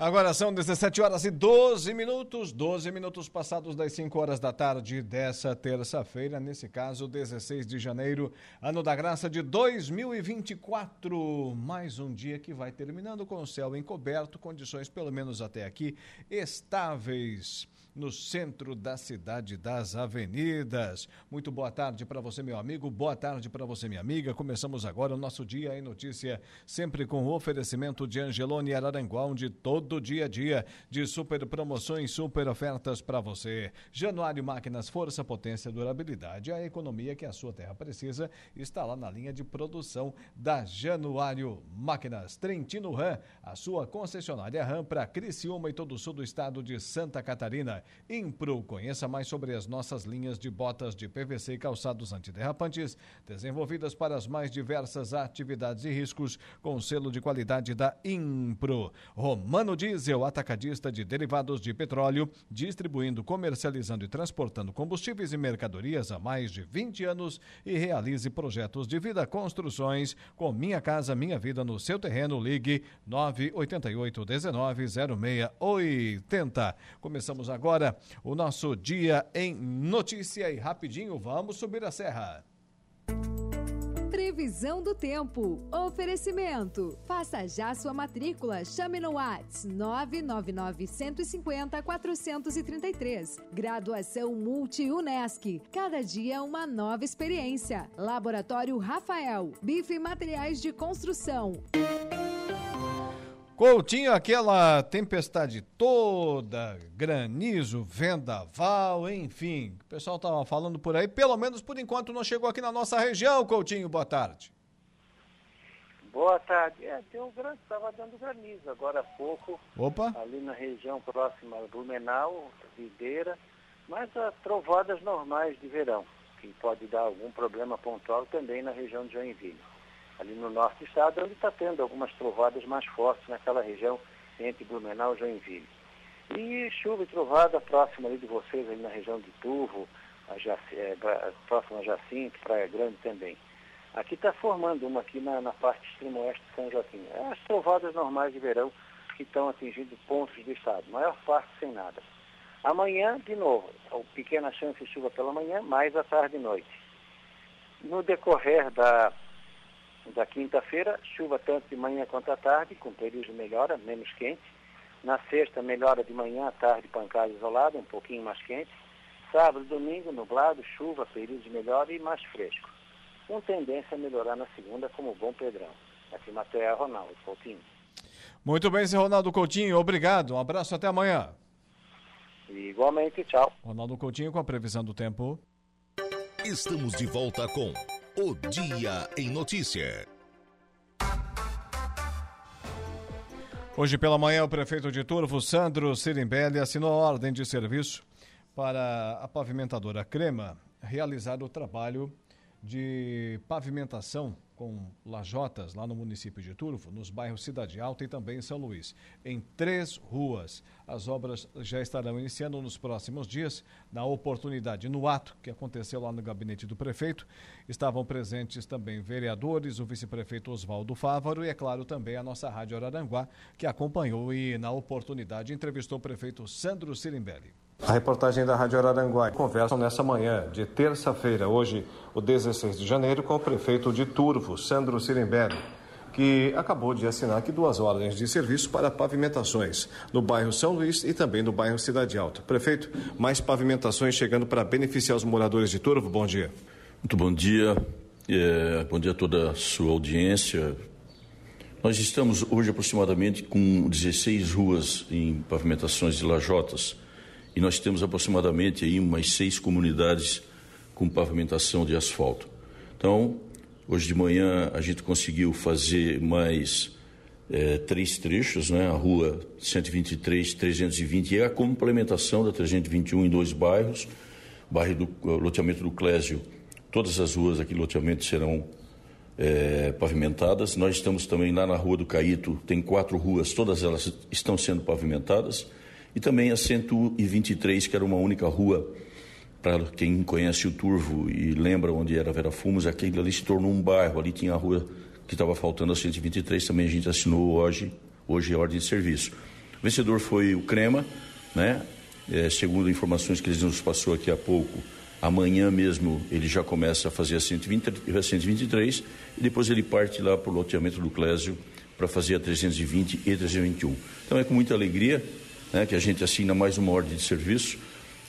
Agora são 17 horas e 12 minutos, 12 minutos passados das 5 horas da tarde dessa terça-feira, nesse caso, 16 de janeiro, ano da graça de 2024. Mais um dia que vai terminando com o céu encoberto, condições pelo menos até aqui estáveis no centro da cidade das avenidas. Muito boa tarde para você, meu amigo. Boa tarde para você, minha amiga. Começamos agora o nosso Dia em Notícia, sempre com o oferecimento de Angelone Araranguá, onde todo dia a dia de super promoções, super ofertas para você. Januário Máquinas, força, potência, durabilidade. A economia que a sua terra precisa está lá na linha de produção da Januário Máquinas. Trentino Ram, a sua concessionária Ram para Criciúma e todo o sul do estado de Santa Catarina. Impro, conheça mais sobre as nossas linhas de botas de PVC e calçados antiderrapantes, desenvolvidas para as mais diversas atividades e riscos, com selo de qualidade da Impro. Romano Diesel, atacadista de derivados de petróleo, distribuindo, comercializando e transportando combustíveis e mercadorias há mais de 20 anos e realize projetos de vida construções com Minha Casa Minha Vida no seu terreno. Ligue 988 19 0680. Começamos agora agora o nosso Dia em Notícia e rapidinho vamos subir a serra. Previsão do tempo. Oferecimento. Faça já sua matrícula. Chame no Whats 999 150 433. Graduação Multi-UNESC. Cada dia uma nova experiência. Laboratório Rafael. Bife Materiais de Construção. Coutinho, aquela tempestade toda, granizo, vendaval, enfim. O pessoal estava falando por aí, pelo menos por enquanto não chegou aqui na nossa região, Coutinho. Boa tarde. Boa tarde. É, deu grande, estava dando granizo agora há pouco. Opa. Ali na região próxima a Blumenau, Videira, mas as trovadas normais de verão, que pode dar algum problema pontual também na região de Joinville ali no norte do estado, onde está tendo algumas trovadas mais fortes naquela região entre Blumenau e Joinville. E chuva e trovada próxima ali de vocês, ali na região de Turvo, a Jac... é, próxima a Jacinto, Praia Grande também. Aqui está formando uma aqui na, na parte extremo-oeste de São Joaquim. É as trovadas normais de verão que estão atingindo pontos do estado, maior parte sem nada. Amanhã, de novo, pequena chance de chuva pela manhã, mais à tarde e noite. No decorrer da da quinta-feira, chuva tanto de manhã quanto à tarde, com período de melhora, menos quente. Na sexta, melhora de manhã à tarde, pancada isolada, um pouquinho mais quente. Sábado e domingo, nublado, chuva, período de melhora e mais fresco. Com tendência a melhorar na segunda, como bom Pedrão. Aqui Matéria Ronaldo Coutinho. Muito bem, seu Ronaldo Coutinho, obrigado. Um abraço até amanhã. igualmente, tchau. Ronaldo Coutinho com a previsão do tempo. Estamos de volta com o Dia em Notícia. Hoje pela manhã, o prefeito de Turvo, Sandro Sirimbelli, assinou ordem de serviço para a pavimentadora Crema realizar o trabalho de pavimentação com lajotas lá no município de Turvo, nos bairros Cidade Alta e também em São Luís, em três ruas. As obras já estarão iniciando nos próximos dias. Na oportunidade, no ato que aconteceu lá no gabinete do prefeito, estavam presentes também vereadores, o vice-prefeito Oswaldo Fávaro e, é claro, também a nossa Rádio Araranguá, que acompanhou e, na oportunidade, entrevistou o prefeito Sandro Sirimbelli. A reportagem da Rádio Araranguá conversam nessa manhã de terça-feira, hoje, o 16 de janeiro, com o prefeito de Turvo, Sandro Sirimbelli, que acabou de assinar aqui duas ordens de serviço para pavimentações no bairro São Luís e também no bairro Cidade Alta. Prefeito, mais pavimentações chegando para beneficiar os moradores de Turvo. Bom dia. Muito bom dia. É, bom dia a toda a sua audiência. Nós estamos hoje aproximadamente com 16 ruas em pavimentações de lajotas e nós temos aproximadamente aí umas seis comunidades com pavimentação de asfalto. Então, hoje de manhã a gente conseguiu fazer mais é, três trechos, né? a rua 123, 320 e a complementação da 321 em dois bairros, bairro do loteamento do Clésio, todas as ruas aqui do loteamento serão é, pavimentadas. Nós estamos também lá na rua do Caíto, tem quatro ruas, todas elas estão sendo pavimentadas e também a 123, que era uma única rua, para quem conhece o Turvo e lembra onde era Vera Fumos, aquele ali se tornou um bairro, ali tinha a rua que estava faltando a 123, também a gente assinou hoje, hoje a ordem de serviço. O vencedor foi o Crema, né? É, segundo informações que ele nos passou aqui há pouco, amanhã mesmo ele já começa a fazer a, 120, a 123 e depois ele parte lá para o loteamento do Clésio para fazer a 320 e 321. Então é com muita alegria né, que a gente assina mais uma ordem de serviço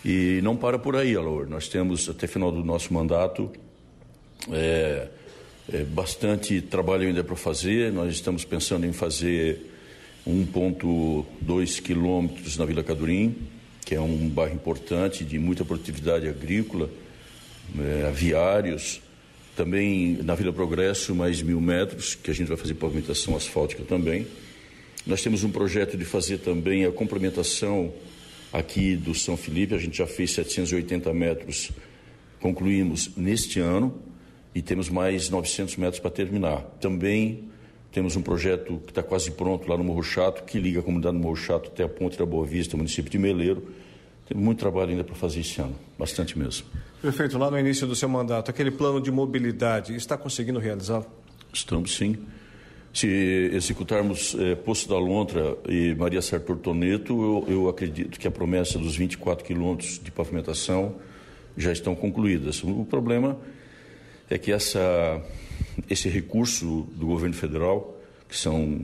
e não para por aí, Alor. Nós temos até final do nosso mandato é, é, bastante trabalho ainda para fazer. Nós estamos pensando em fazer 1,2 quilômetros na Vila Cadurim, que é um bairro importante de muita produtividade agrícola, é, aviários. Também na Vila Progresso, mais mil metros, que a gente vai fazer pavimentação asfáltica também. Nós temos um projeto de fazer também a complementação aqui do São Felipe, a gente já fez 780 metros, concluímos neste ano e temos mais 900 metros para terminar. Também temos um projeto que está quase pronto lá no Morro Chato, que liga a comunidade do Morro Chato até a Ponte da Boa Vista, município de Meleiro. Tem muito trabalho ainda para fazer esse ano, bastante mesmo. Prefeito, lá no início do seu mandato, aquele plano de mobilidade, está conseguindo realizá-lo? Estamos sim. Se executarmos é, Poço da Lontra e Maria Sartor Toneto, eu, eu acredito que a promessa dos 24 quilômetros de pavimentação já estão concluídas. O problema é que essa, esse recurso do governo federal, que são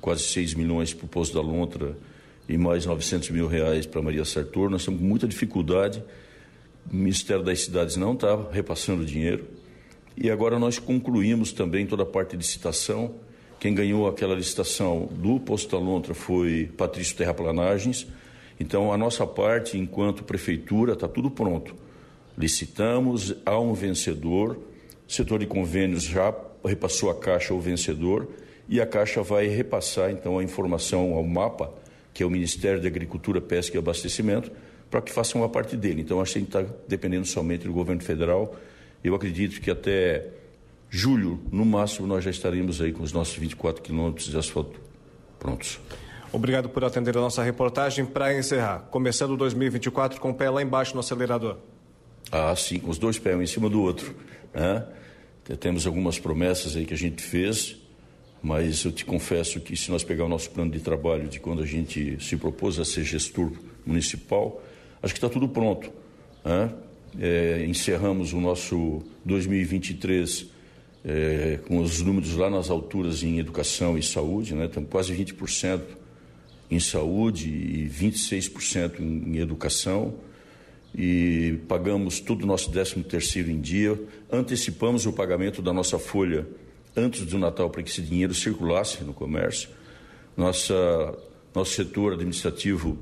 quase 6 milhões para o Poço da Lontra e mais 900 mil reais para Maria Sartor, nós temos muita dificuldade. O Ministério das Cidades não está repassando dinheiro. E agora nós concluímos também toda a parte de licitação quem ganhou aquela licitação do Posto da Lontra foi Patrício Terraplanagens. Então, a nossa parte, enquanto prefeitura, está tudo pronto. Licitamos, há um vencedor, setor de convênios já repassou a Caixa ao vencedor e a Caixa vai repassar, então, a informação ao MAPA, que é o Ministério da Agricultura, Pesca e Abastecimento, para que façam a parte dele. Então, acho que a gente está dependendo somente do governo federal. Eu acredito que até julho, no máximo, nós já estaremos aí com os nossos 24 quilômetros de asfalto prontos. Obrigado por atender a nossa reportagem. Para encerrar, começando 2024 com o pé lá embaixo no acelerador. Ah, sim, com os dois pés um em cima do outro. Né? Temos algumas promessas aí que a gente fez, mas eu te confesso que se nós pegar o nosso plano de trabalho de quando a gente se propôs a ser gestor municipal, acho que está tudo pronto. Né? É, encerramos o nosso 2023 é, com os números lá nas alturas em educação e saúde, né? Estamos quase 20% em saúde e 26% em, educação. E pagamos todo o nosso 13 terceiro em dia, antecipamos o pagamento da nossa folha antes do Natal para que esse dinheiro circulasse no comércio. Nossa, nosso setor administrativo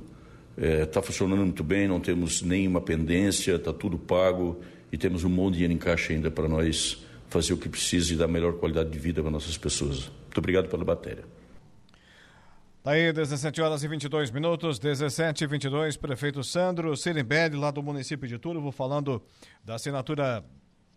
está é, funcionando muito bem, não temos nenhuma pendência, está tudo pago e temos um monte de dinheiro em caixa ainda para nós fazer o que precisa e dar melhor qualidade de vida para nossas pessoas. Muito obrigado pela matéria. Tá aí, 17 horas e 22 minutos, 17 e 22, prefeito Sandro Sirimbelli, lá do município de Turvo, falando da assinatura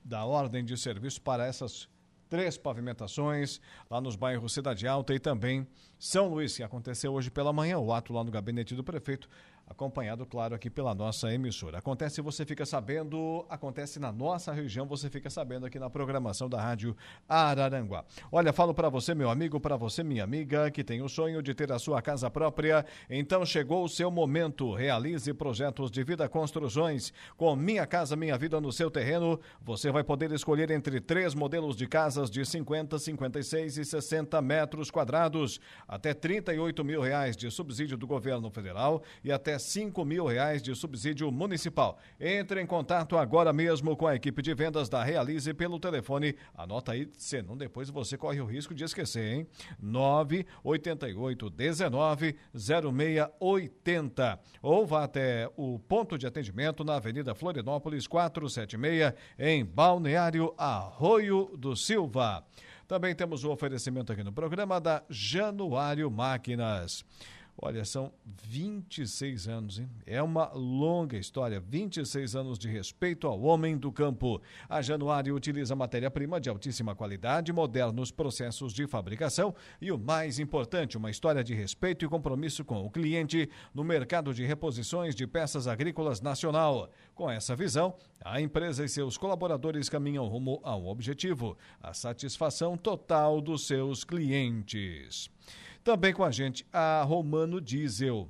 da ordem de serviço para essas três pavimentações lá nos bairros Cidade Alta e também São Luís, que aconteceu hoje pela manhã, o ato lá no gabinete do prefeito, acompanhado, claro, aqui pela nossa emissora. Acontece, você fica sabendo, acontece na nossa região, você fica sabendo aqui na programação da Rádio Araranguá. Olha, falo para você, meu amigo, para você, minha amiga, que tem o sonho de ter a sua casa própria, então chegou o seu momento. Realize projetos de vida construções com Minha Casa Minha Vida no seu terreno. Você vai poder escolher entre três modelos de casas de 50, 56 e 60 metros quadrados, até 38 mil reais de subsídio do governo federal e até 5 mil reais de subsídio municipal. Entre em contato agora mesmo com a equipe de vendas da Realize pelo telefone. Anota aí, senão depois você corre o risco de esquecer, hein? 988 19 0680. Ou vá até o ponto de atendimento na Avenida Florinópolis 476, em Balneário Arroio do Silva. Também temos o oferecimento aqui no programa da Januário Máquinas. Olha, são 26 anos, hein? É uma longa história. 26 anos de respeito ao homem do campo. A Januário utiliza matéria-prima de altíssima qualidade, modernos processos de fabricação e o mais importante, uma história de respeito e compromisso com o cliente no mercado de reposições de peças agrícolas nacional. Com essa visão, a empresa e seus colaboradores caminham rumo a um objetivo: a satisfação total dos seus clientes. Também com a gente a Romano Diesel.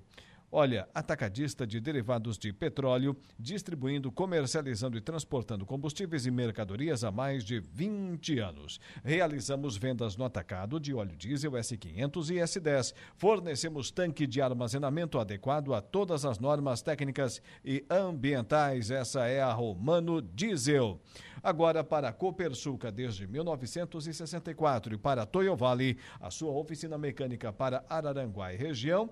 Olha, atacadista de derivados de petróleo, distribuindo, comercializando e transportando combustíveis e mercadorias há mais de 20 anos. Realizamos vendas no atacado de óleo diesel S500 e S10. Fornecemos tanque de armazenamento adequado a todas as normas técnicas e ambientais. Essa é a Romano Diesel. Agora para a Copersuca desde 1964 e para Toyo Valley, a sua oficina mecânica para Araranguá e região,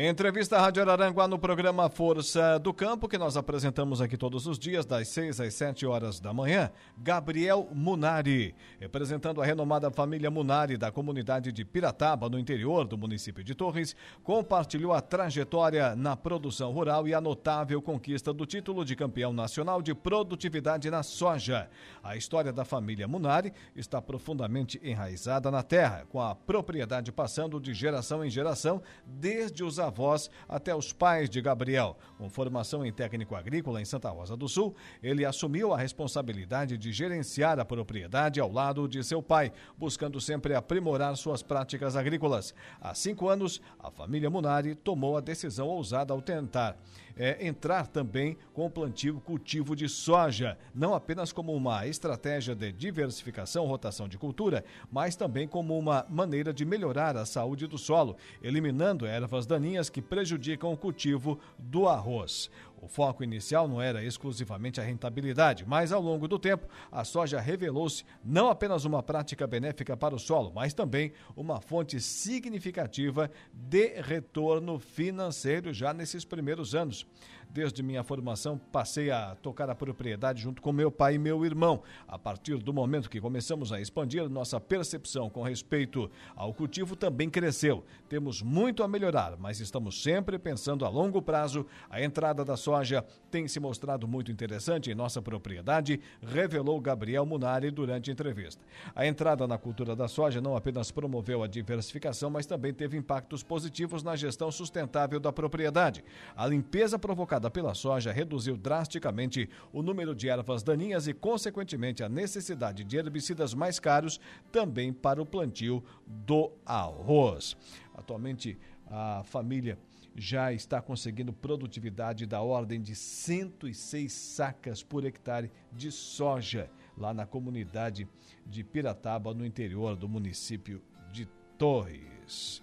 Entrevista à Rádio Araranguá no programa Força do Campo, que nós apresentamos aqui todos os dias, das 6 às 7 horas da manhã. Gabriel Munari, representando a renomada família Munari da comunidade de Pirataba, no interior do município de Torres, compartilhou a trajetória na produção rural e a notável conquista do título de campeão nacional de produtividade na soja. A história da família Munari está profundamente enraizada na terra, com a propriedade passando de geração em geração, desde os avós até os pais de Gabriel. Com formação em técnico agrícola em Santa Rosa do Sul, ele assumiu a responsabilidade de gerenciar a propriedade ao lado de seu pai, buscando sempre aprimorar suas práticas agrícolas. Há cinco anos, a família Munari tomou a decisão ousada ao tentar é, entrar também com o plantio cultivo de soja, não apenas como uma estratégia de diversificação, rotação de cultura, mas também como uma maneira de melhorar a saúde do solo, eliminando ervas daninhas que prejudicam o cultivo do arroz. O foco inicial não era exclusivamente a rentabilidade, mas ao longo do tempo, a soja revelou-se não apenas uma prática benéfica para o solo, mas também uma fonte significativa de retorno financeiro já nesses primeiros anos. Desde minha formação, passei a tocar a propriedade junto com meu pai e meu irmão. A partir do momento que começamos a expandir, nossa percepção com respeito ao cultivo também cresceu. Temos muito a melhorar, mas estamos sempre pensando a longo prazo. A entrada da soja tem se mostrado muito interessante em nossa propriedade, revelou Gabriel Munari durante a entrevista. A entrada na cultura da soja não apenas promoveu a diversificação, mas também teve impactos positivos na gestão sustentável da propriedade. A limpeza provocada pela soja reduziu drasticamente o número de ervas daninhas e, consequentemente, a necessidade de herbicidas mais caros também para o plantio do arroz. Atualmente, a família já está conseguindo produtividade da ordem de 106 sacas por hectare de soja lá na comunidade de Pirataba, no interior do município de Torres.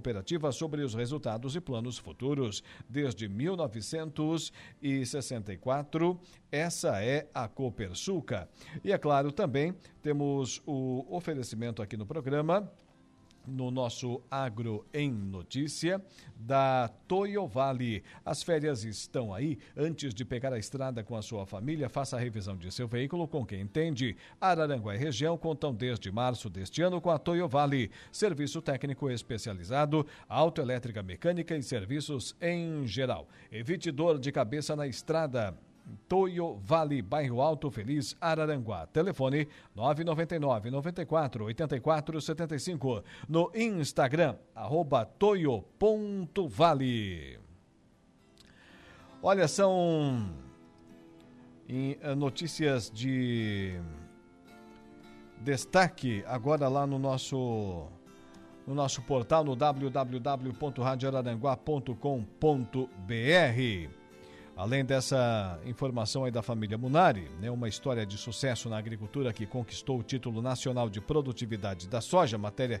sobre os resultados e planos futuros. Desde 1964, essa é a Copersuca. E é claro, também temos o oferecimento aqui no programa no nosso Agro em Notícia da Toyo Vale. As férias estão aí. Antes de pegar a estrada com a sua família, faça a revisão de seu veículo com quem entende. Araranguá e região contam desde março deste ano com a Toyo Vale. Serviço técnico especializado, autoelétrica mecânica e serviços em geral. Evite dor de cabeça na estrada. Toyo Vale, Bairro Alto Feliz, Araranguá. Telefone 999 94 84 75. No Instagram, arroba toyo.vale. Olha, são eh, notícias de destaque agora lá no nosso no nosso portal no www.radioararanguá.com.br. Além dessa informação aí da família Munari, né, uma história de sucesso na agricultura que conquistou o título nacional de produtividade da soja, matéria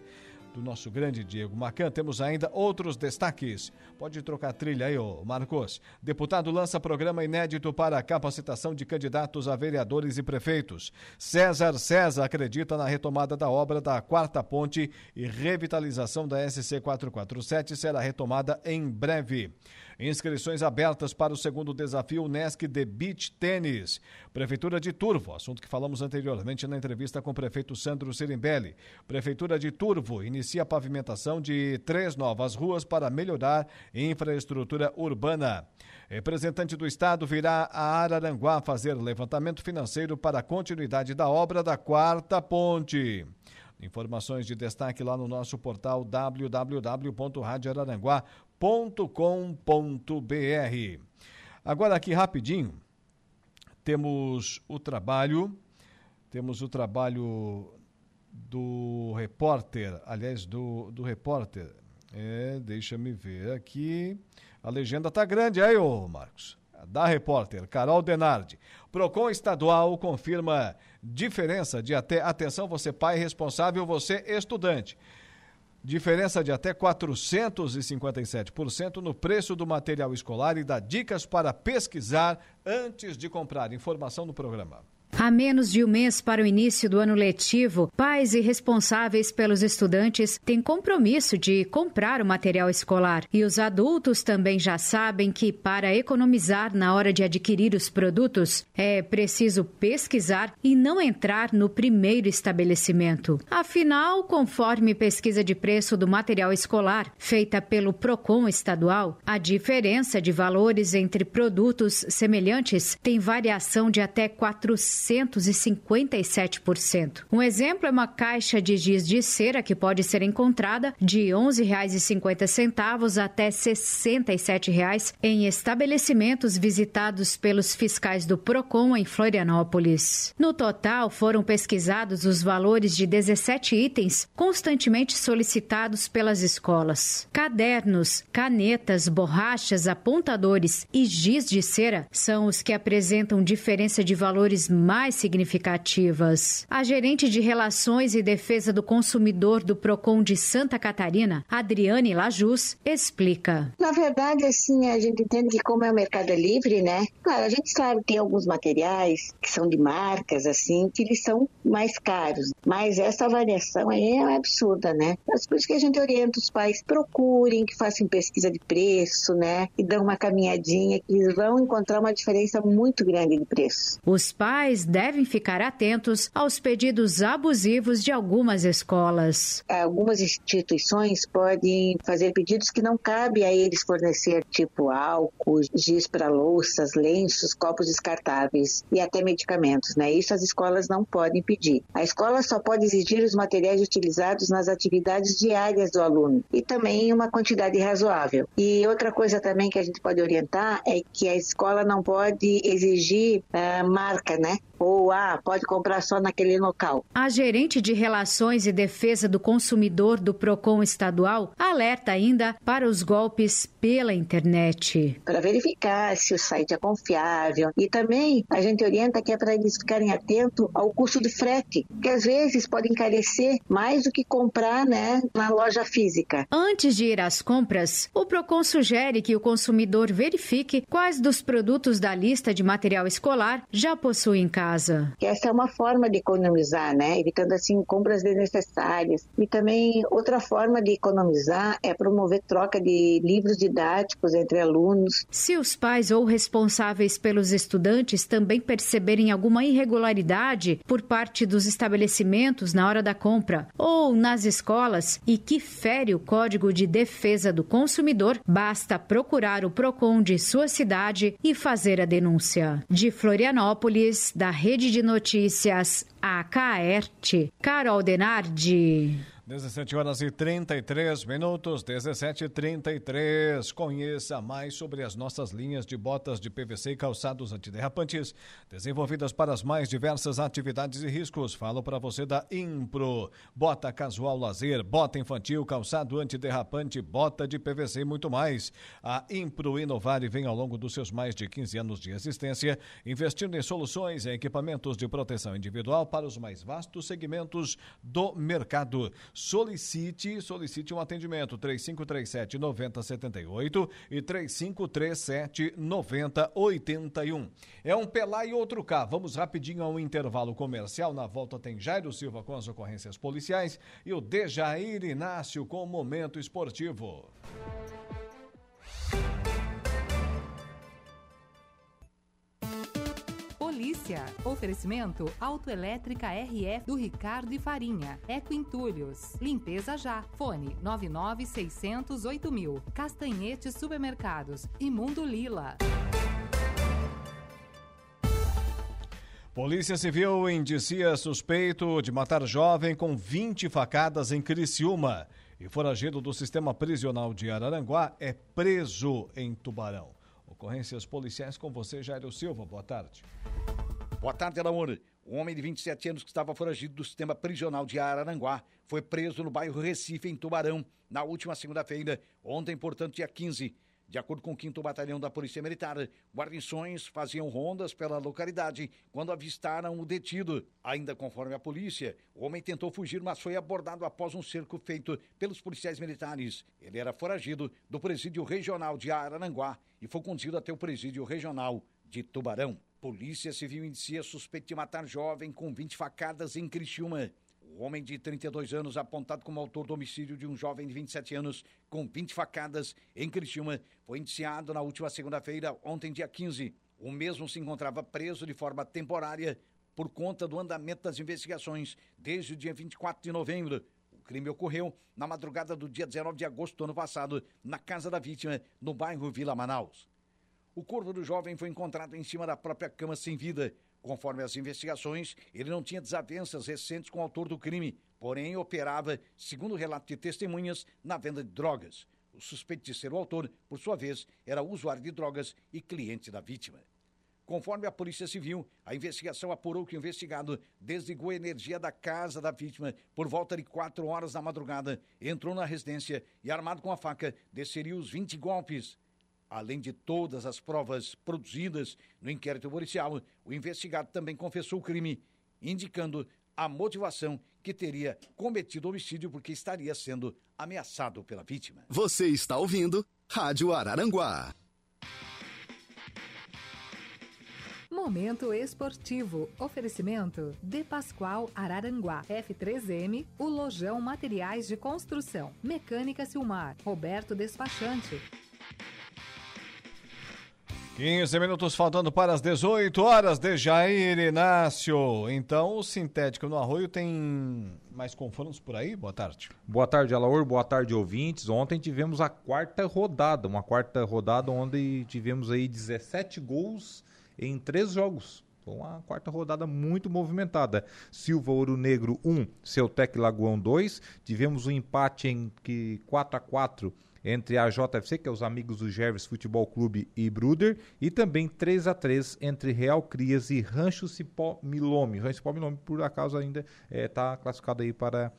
do nosso grande Diego Macan, temos ainda outros destaques. Pode trocar trilha aí, ô Marcos. Deputado lança programa inédito para capacitação de candidatos a vereadores e prefeitos. César César acredita na retomada da obra da quarta ponte e revitalização da SC 447 será retomada em breve. Inscrições abertas para o segundo desafio Nesc de Beach Tênis. Prefeitura de Turvo, assunto que falamos anteriormente na entrevista com o prefeito Sandro Sirimbelli. Prefeitura de Turvo inicia a pavimentação de três novas ruas para melhorar infraestrutura urbana. Representante do Estado virá a Araranguá fazer levantamento financeiro para a continuidade da obra da quarta ponte. Informações de destaque lá no nosso portal www.radioararanguá.com www.cultura.com.br. Agora aqui rapidinho, temos o trabalho, temos o trabalho do repórter, aliás, do, do repórter. É, deixa-me ver aqui. A legenda tá grande aí, ô Marcos. Da repórter Carol Denardi. Procon estadual confirma diferença de até atenção você pai responsável, você estudante Diferença de até 457% no preço do material escolar e dá dicas para pesquisar antes de comprar. Informação no programa. Há menos de um mês para o início do ano letivo, pais e responsáveis pelos estudantes têm compromisso de comprar o material escolar. E os adultos também já sabem que, para economizar na hora de adquirir os produtos, é preciso pesquisar e não entrar no primeiro estabelecimento. Afinal, conforme pesquisa de preço do material escolar feita pelo PROCON estadual, a diferença de valores entre produtos semelhantes tem variação de até 400 457%. Um exemplo é uma caixa de giz de cera que pode ser encontrada de R$ 11,50 até R$ 67,00 em estabelecimentos visitados pelos fiscais do Procon em Florianópolis. No total, foram pesquisados os valores de 17 itens constantemente solicitados pelas escolas. Cadernos, canetas, borrachas, apontadores e giz de cera são os que apresentam diferença de valores mais mais significativas. A gerente de Relações e Defesa do Consumidor do Procon de Santa Catarina, Adriane Lajus, explica. Na verdade, assim, a gente entende que como é o mercado livre, né? Claro, a gente sabe que tem alguns materiais que são de marcas, assim, que eles são mais caros. Mas essa variação aí é absurda, né? Mas por isso que a gente orienta os pais, procurem, que façam pesquisa de preço, né? E dão uma caminhadinha, que eles vão encontrar uma diferença muito grande de preço. Os pais devem ficar atentos aos pedidos abusivos de algumas escolas. Algumas instituições podem fazer pedidos que não cabe a eles fornecer, tipo álcool, giz para louças, lenços, copos descartáveis e até medicamentos, né? Isso as escolas não podem pedir. A escola só pode exigir os materiais utilizados nas atividades diárias do aluno e também uma quantidade razoável. E outra coisa também que a gente pode orientar é que a escola não pode exigir uh, marca, né? Ou ah, pode comprar só naquele local. A gerente de Relações e Defesa do Consumidor do Procon estadual alerta ainda para os golpes pela internet. Para verificar se o site é confiável e também a gente orienta que é para eles ficarem atentos ao custo de frete, que às vezes pode encarecer mais do que comprar, né, na loja física. Antes de ir às compras, o Procon sugere que o consumidor verifique quais dos produtos da lista de material escolar já possui em casa casa. Essa é uma forma de economizar, né? Evitando assim compras desnecessárias. E também outra forma de economizar é promover troca de livros didáticos entre alunos. Se os pais ou responsáveis pelos estudantes também perceberem alguma irregularidade por parte dos estabelecimentos na hora da compra ou nas escolas e que fere o Código de Defesa do Consumidor, basta procurar o Procon de sua cidade e fazer a denúncia. De Florianópolis, da Rede de Notícias AKERT, Carol Denardi. 17 horas e 33 minutos, 17 e 33. Conheça mais sobre as nossas linhas de botas de PVC e calçados antiderrapantes, desenvolvidas para as mais diversas atividades e riscos. Falo para você da Impro. Bota casual lazer, bota infantil, calçado antiderrapante, bota de PVC e muito mais. A Impro Inovar vem ao longo dos seus mais de 15 anos de existência, investindo em soluções e equipamentos de proteção individual para os mais vastos segmentos do mercado solicite, solicite um atendimento 3537 9078 e 3537 9081. É um Pelá e outro cá. Vamos rapidinho ao intervalo comercial. Na volta tem Jairo Silva com as ocorrências policiais e o Dejair Inácio com o momento esportivo. Polícia. Oferecimento Autoelétrica RF do Ricardo e Farinha. Eco Entulhos. Limpeza já. Fone 99608 mil. Castanhete Supermercados. Imundo Lila. Polícia Civil indicia suspeito de matar jovem com 20 facadas em Criciúma. E foragido do sistema prisional de Araranguá é preso em Tubarão. Ocorrências policiais com você, Jairo Silva. Boa tarde. Boa tarde, Alaor. Um homem de 27 anos que estava foragido do sistema prisional de Araranguá foi preso no bairro Recife, em Tubarão, na última segunda-feira, ontem, portanto, dia 15. De acordo com o 5 Batalhão da Polícia Militar, guarnições faziam rondas pela localidade quando avistaram o detido. Ainda conforme a polícia, o homem tentou fugir, mas foi abordado após um cerco feito pelos policiais militares. Ele era foragido do presídio regional de Araranguá e foi conduzido até o presídio regional de Tubarão. Polícia Civil inicia suspeito de matar jovem com 20 facadas em Criciúma. O homem de 32 anos, apontado como autor do homicídio de um jovem de 27 anos com 20 facadas em Criciúma, foi indiciado na última segunda-feira, ontem, dia 15. O mesmo se encontrava preso de forma temporária por conta do andamento das investigações desde o dia 24 de novembro. O crime ocorreu na madrugada do dia 19 de agosto do ano passado, na casa da vítima, no bairro Vila Manaus. O corpo do jovem foi encontrado em cima da própria cama sem vida. Conforme as investigações, ele não tinha desavenças recentes com o autor do crime, porém operava, segundo relato de testemunhas, na venda de drogas. O suspeito de ser o autor, por sua vez, era usuário de drogas e cliente da vítima. Conforme a Polícia Civil, a investigação apurou que o investigado desligou a energia da casa da vítima por volta de quatro horas da madrugada, entrou na residência e, armado com a faca, desceria os 20 golpes. Além de todas as provas produzidas no inquérito policial, o investigado também confessou o crime, indicando a motivação que teria cometido o homicídio porque estaria sendo ameaçado pela vítima. Você está ouvindo Rádio Araranguá. Momento esportivo. Oferecimento De Pascoal Araranguá. F3M, o Lojão Materiais de Construção. Mecânica Silmar. Roberto Despachante. 15 minutos faltando para as 18 horas de Jair Inácio. Então, o sintético no Arroio tem mais confrontos por aí? Boa tarde. Boa tarde, Alaor. Boa tarde, ouvintes. Ontem tivemos a quarta rodada, uma quarta rodada onde tivemos aí 17 gols em três jogos. Foi uma quarta rodada muito movimentada. Silva Ouro Negro 1, Celtec Lagoão 2. Tivemos um empate em que 4 a 4 entre a JFC, que é os amigos do Gerves Futebol Clube e Bruder, e também 3 a 3 entre Real Crias e Rancho Cipó Milome. Rancho Cipó Milome, por acaso, ainda está eh, classificado aí para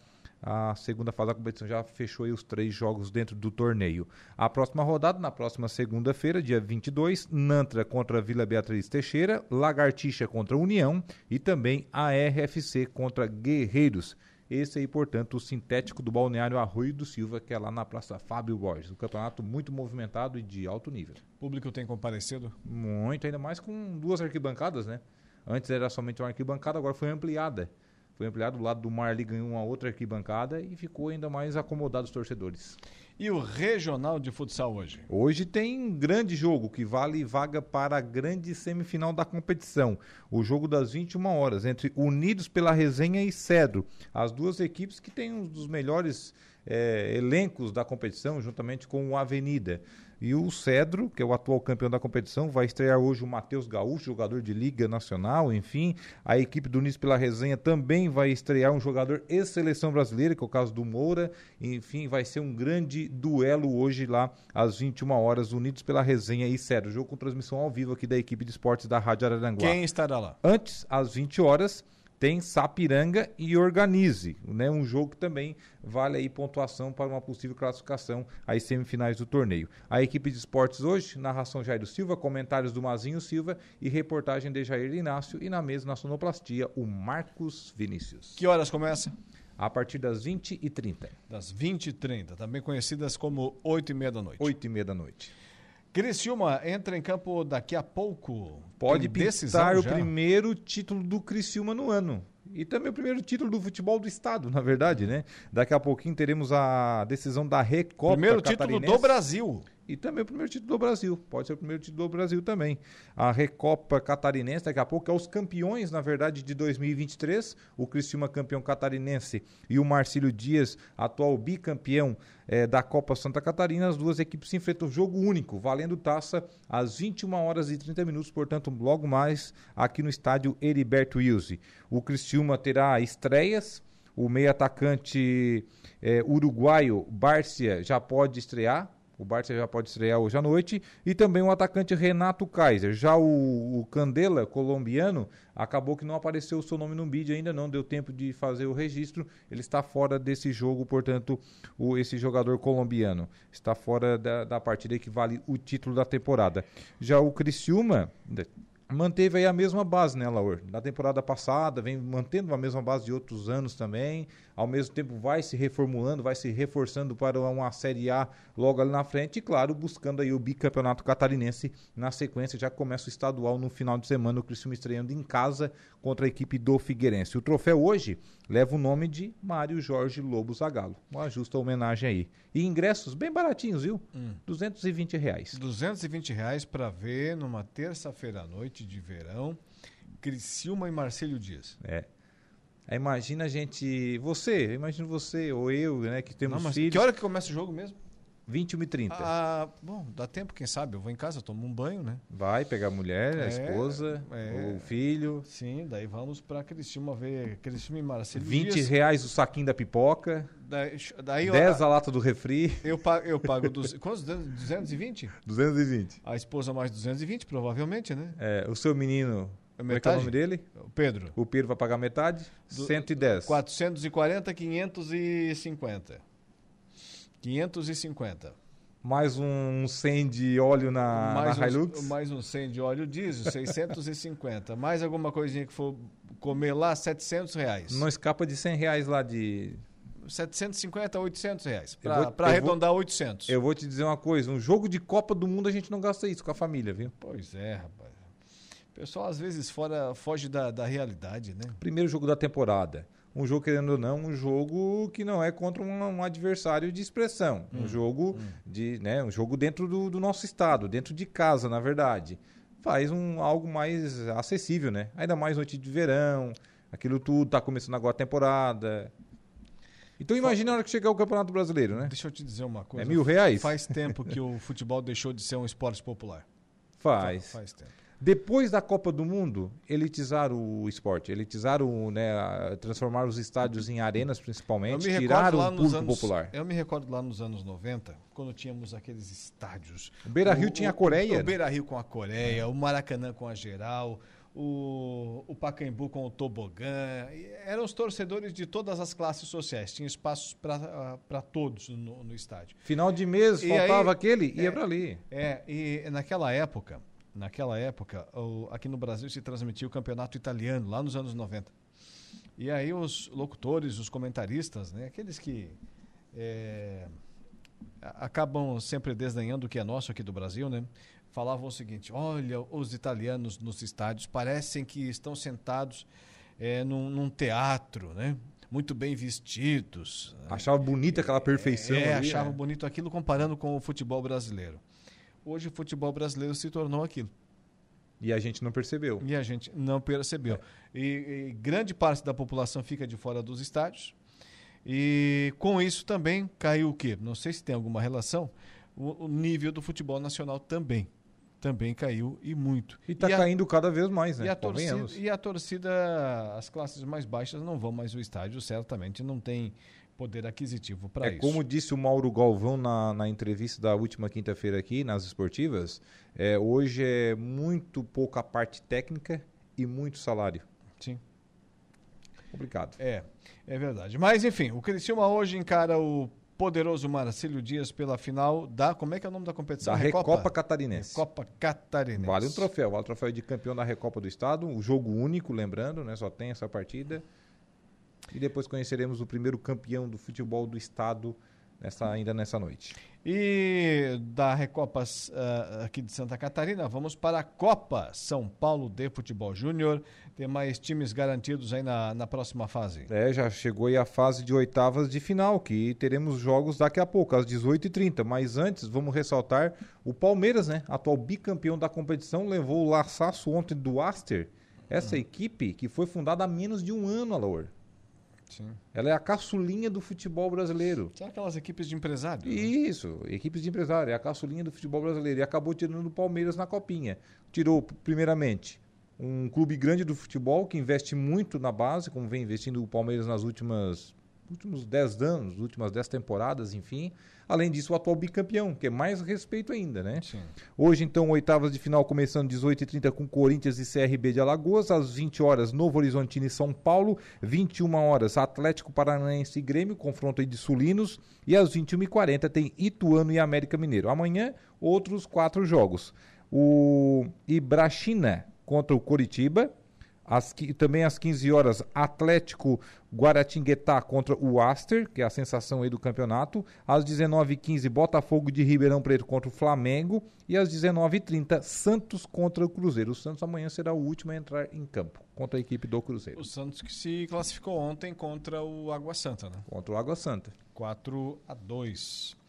a segunda fase da competição já fechou os três jogos dentro do torneio. A próxima rodada, na próxima segunda-feira, dia 22, Nantra contra Vila Beatriz Teixeira, Lagartixa contra União e também a RFC contra Guerreiros. Esse aí, portanto, o sintético do Balneário Arroio do Silva, que é lá na Praça Fábio Borges. Um campeonato muito movimentado e de alto nível. O público tem comparecido? Muito, ainda mais com duas arquibancadas, né? Antes era somente uma arquibancada, agora foi ampliada. Foi ampliado do lado do Marli, ganhou uma outra arquibancada e ficou ainda mais acomodado os torcedores. E o Regional de Futsal hoje? Hoje tem um grande jogo que vale vaga para a grande semifinal da competição. O jogo das 21 horas entre Unidos pela Resenha e Cedro. As duas equipes que têm um dos melhores é, elencos da competição, juntamente com o Avenida. E o Cedro, que é o atual campeão da competição, vai estrear hoje o Matheus Gaúcho, jogador de Liga Nacional, enfim. A equipe do Unidos pela Resenha também vai estrear um jogador ex-seleção brasileira, que é o caso do Moura. Enfim, vai ser um grande duelo hoje lá às 21 horas, Unidos pela Resenha e Cedro. Jogo com transmissão ao vivo aqui da equipe de esportes da Rádio Araranguá. Quem estará lá? Antes, às 20 horas, tem Sapiranga e Organize, né? Um jogo que também vale aí pontuação para uma possível classificação às semifinais do torneio. A equipe de esportes hoje, narração Jairo Silva, comentários do Mazinho Silva e reportagem de Jair Inácio e na mesa na sonoplastia o Marcos Vinícius. Que horas começa? A partir das 20h30. Das 20h30, também conhecidas como 8h30 da noite. 8h30 da noite. Criciúma entra em campo daqui a pouco. Pode pisar o primeiro título do Criciúma no ano. E também o primeiro título do futebol do estado, na verdade, né? Daqui a pouquinho teremos a decisão da Recopa Primeiro título do Brasil e também o primeiro título do Brasil. Pode ser o primeiro título do Brasil também. A Recopa Catarinense, daqui a pouco, é os campeões, na verdade, de 2023. O Cristiúma campeão catarinense e o Marcílio Dias, atual bicampeão é, da Copa Santa Catarina. As duas equipes se enfrentam jogo único, valendo taça às 21 horas e 30 minutos, portanto, logo mais aqui no estádio Heriberto Wilson. O Cristiúma terá estreias. O meio atacante é, uruguaio Bárcia já pode estrear, o Barça já pode estrear hoje à noite. E também o atacante Renato Kaiser. Já o, o Candela, colombiano, acabou que não apareceu o seu nome no bid ainda, não deu tempo de fazer o registro. Ele está fora desse jogo, portanto, o, esse jogador colombiano está fora da, da partida que vale o título da temporada. Já o Criciúma manteve aí a mesma base, né, Laur? Da temporada passada, vem mantendo a mesma base de outros anos também ao mesmo tempo vai se reformulando, vai se reforçando para uma Série A logo ali na frente e, claro, buscando aí o bicampeonato catarinense na sequência. Já começa o estadual no final de semana, o Criciúma estreando em casa contra a equipe do Figueirense. O troféu hoje leva o nome de Mário Jorge Lobo Zagalo. Uma justa homenagem aí. E ingressos bem baratinhos, viu? Hum. 220 reais. 220 reais para ver numa terça-feira à noite de verão Criciúma e Marcelo Dias. É. Aí imagina a gente. Você, imagino você ou eu, né, que temos Não, filhos. Que hora que começa o jogo mesmo? 21 e 30. Ah, bom, dá tempo, quem sabe? Eu vou em casa, tomo um banho, né? Vai pegar a mulher, a é, esposa, é, o filho. Sim, daí vamos pra Cristina ver Cristina e Marcelo. 20 Dias. reais o saquinho da pipoca. Daí, daí 10 eu, a lata do refri. Eu pago, eu pago dos, quantos? 220? 220. A esposa mais 220, provavelmente, né? É, o seu menino como é que é o nome dele? O Pedro. O Pedro vai pagar metade? Do, 110. 440, 550. 550. Mais um 100 de óleo na, mais na um, Hilux? Mais um 100 de óleo diesel, 650. mais alguma coisinha que for comer lá, 700 reais. Não escapa de 100 reais lá de... 750 a 800 reais. Para arredondar vou, 800. Eu vou te dizer uma coisa: um jogo de Copa do Mundo a gente não gasta isso com a família, viu? Pois é, rapaz. O pessoal às vezes fora, foge da, da realidade, né? Primeiro jogo da temporada. Um jogo, querendo ou não, um jogo que não é contra um, um adversário de expressão. Hum, um jogo hum. de, né, um jogo dentro do, do, nosso estado, dentro de casa, na verdade. Faz um, algo mais acessível, né? Ainda mais noite de verão, aquilo tudo, tá começando agora a temporada. Então imagina a hora que chegar o Campeonato Brasileiro, né? Deixa eu te dizer uma coisa. É mil reais? Faz tempo que o futebol deixou de ser um esporte popular. Faz. Faz tempo. Depois da Copa do Mundo, elitizaram o esporte, elitizaram, né, transformaram os estádios em arenas principalmente, tiraram o público anos, popular. Eu me recordo lá nos anos 90, quando tínhamos aqueles estádios. O Beira-Rio tinha a Coreia. O, o Beira-Rio com a Coreia, o Maracanã com a Geral, o, o Pacaembu com o Tobogã. Eram os torcedores de todas as classes sociais. Tinha espaços para todos no, no, estádio. Final de mês, e faltava aí, aquele, ia é, para ali. É, e naquela época naquela época, o, aqui no Brasil se transmitia o campeonato italiano, lá nos anos 90. E aí os locutores, os comentaristas, né, aqueles que é, acabam sempre desdenhando o que é nosso aqui do Brasil, né, falavam o seguinte: olha, os italianos nos estádios parecem que estão sentados é, num, num teatro, né? muito bem vestidos. Achava bonita aquela perfeição. É, ali, achava é. bonito aquilo comparando com o futebol brasileiro. Hoje o futebol brasileiro se tornou aquilo. E a gente não percebeu. E a gente não percebeu. É. E, e, grande parte da população fica de fora dos estádios. E com isso também caiu o quê? Não sei se tem alguma relação, o, o nível do futebol nacional também. Também caiu e muito. E está caindo cada vez mais, né? E a, torcida, e a torcida, as classes mais baixas não vão mais ao estádio, certamente não tem poder aquisitivo para é, isso. Como disse o Mauro Galvão na, na entrevista da última quinta-feira aqui, nas esportivas, é, hoje é muito pouca parte técnica e muito salário. Sim. Complicado. É, é verdade. Mas, enfim, o Criciúma hoje encara o poderoso Marcílio Dias pela final da. Como é que é o nome da competição? Da Recopa, Recopa Catarinense. Recopa Catarinense. Vale um troféu, vale o troféu de campeão da Recopa do Estado. O jogo único, lembrando, né? Só tem essa partida. E depois conheceremos o primeiro campeão do futebol do Estado nessa, ainda nessa noite. E da Recopa uh, aqui de Santa Catarina, vamos para a Copa São Paulo de Futebol Júnior. Tem mais times garantidos aí na, na próxima fase. É, já chegou aí a fase de oitavas de final, que teremos jogos daqui a pouco, às 18h30. Mas antes, vamos ressaltar o Palmeiras, né? Atual bicampeão da competição, levou o laçaço ontem do Aster. Essa hum. equipe que foi fundada há menos de um ano, Alaor. Sim. Ela é a caçulinha do futebol brasileiro. São aquelas equipes de empresário? Né? Isso, equipes de empresário. É a caçulinha do futebol brasileiro. E acabou tirando o Palmeiras na copinha. Tirou, primeiramente, um clube grande do futebol que investe muito na base, como vem investindo o Palmeiras nas últimas últimos 10 anos, últimas 10 temporadas, enfim. Além disso, o atual bicampeão, que é mais respeito ainda, né? Sim. Hoje, então, oitavas de final começando 18h30 com Corinthians e CRB de Alagoas, às 20 horas Novo Horizontino e São Paulo, 21 horas Atlético Paranaense e Grêmio, confronto aí de Sulinos, e às 21h40 tem Ituano e América Mineiro. Amanhã, outros quatro jogos. O Ibrachina contra o Coritiba, as, também às 15 horas, Atlético Guaratinguetá contra o Aster, que é a sensação aí do campeonato. Às 19h15, Botafogo de Ribeirão Preto contra o Flamengo. E às 19h30, Santos contra o Cruzeiro. O Santos amanhã será o último a entrar em campo contra a equipe do Cruzeiro. O Santos que se classificou ontem contra o Água Santa, né? Contra o Água Santa. 4 a 2 o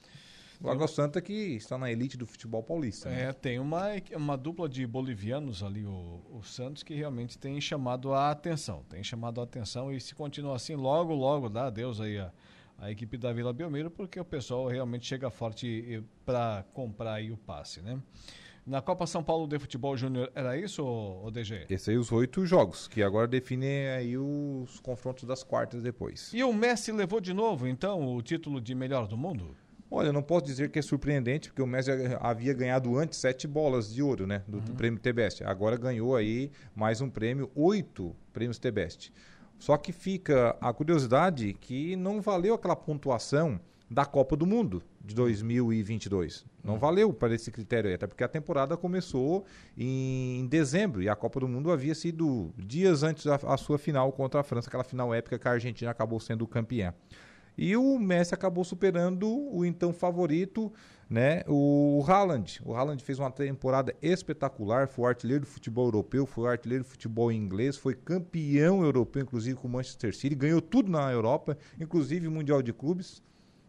Água Santa que está na elite do futebol paulista. Né? É, tem uma, uma dupla de bolivianos ali, o, o, Santos, que realmente tem chamado a atenção. Tem chamado a atenção e se continuar assim, logo, logo dá adeus aí a, a equipe da Vila Belmiro, porque o pessoal realmente chega forte para comprar aí o passe, né? Na Copa São Paulo de Futebol Júnior, era isso, o DG? Esses aí os oito jogos, que agora definem aí os confrontos das quartas depois. E o Messi levou de novo, então, o título de melhor do mundo? Olha, não posso dizer que é surpreendente, porque o Messi havia ganhado antes sete bolas de ouro, né? Do, uhum. do prêmio T-Best. Agora ganhou aí mais um prêmio, oito prêmios T-Best. Só que fica a curiosidade que não valeu aquela pontuação da Copa do Mundo de 2022. Não uhum. valeu para esse critério aí, até porque a temporada começou em dezembro e a Copa do Mundo havia sido dias antes da sua final contra a França, aquela final épica que a Argentina acabou sendo campeã. E o Messi acabou superando o então favorito, né, o Haaland. O Haaland fez uma temporada espetacular, foi artilheiro do futebol europeu, foi artilheiro do futebol inglês, foi campeão europeu, inclusive com o Manchester City, ganhou tudo na Europa, inclusive o Mundial de Clubes.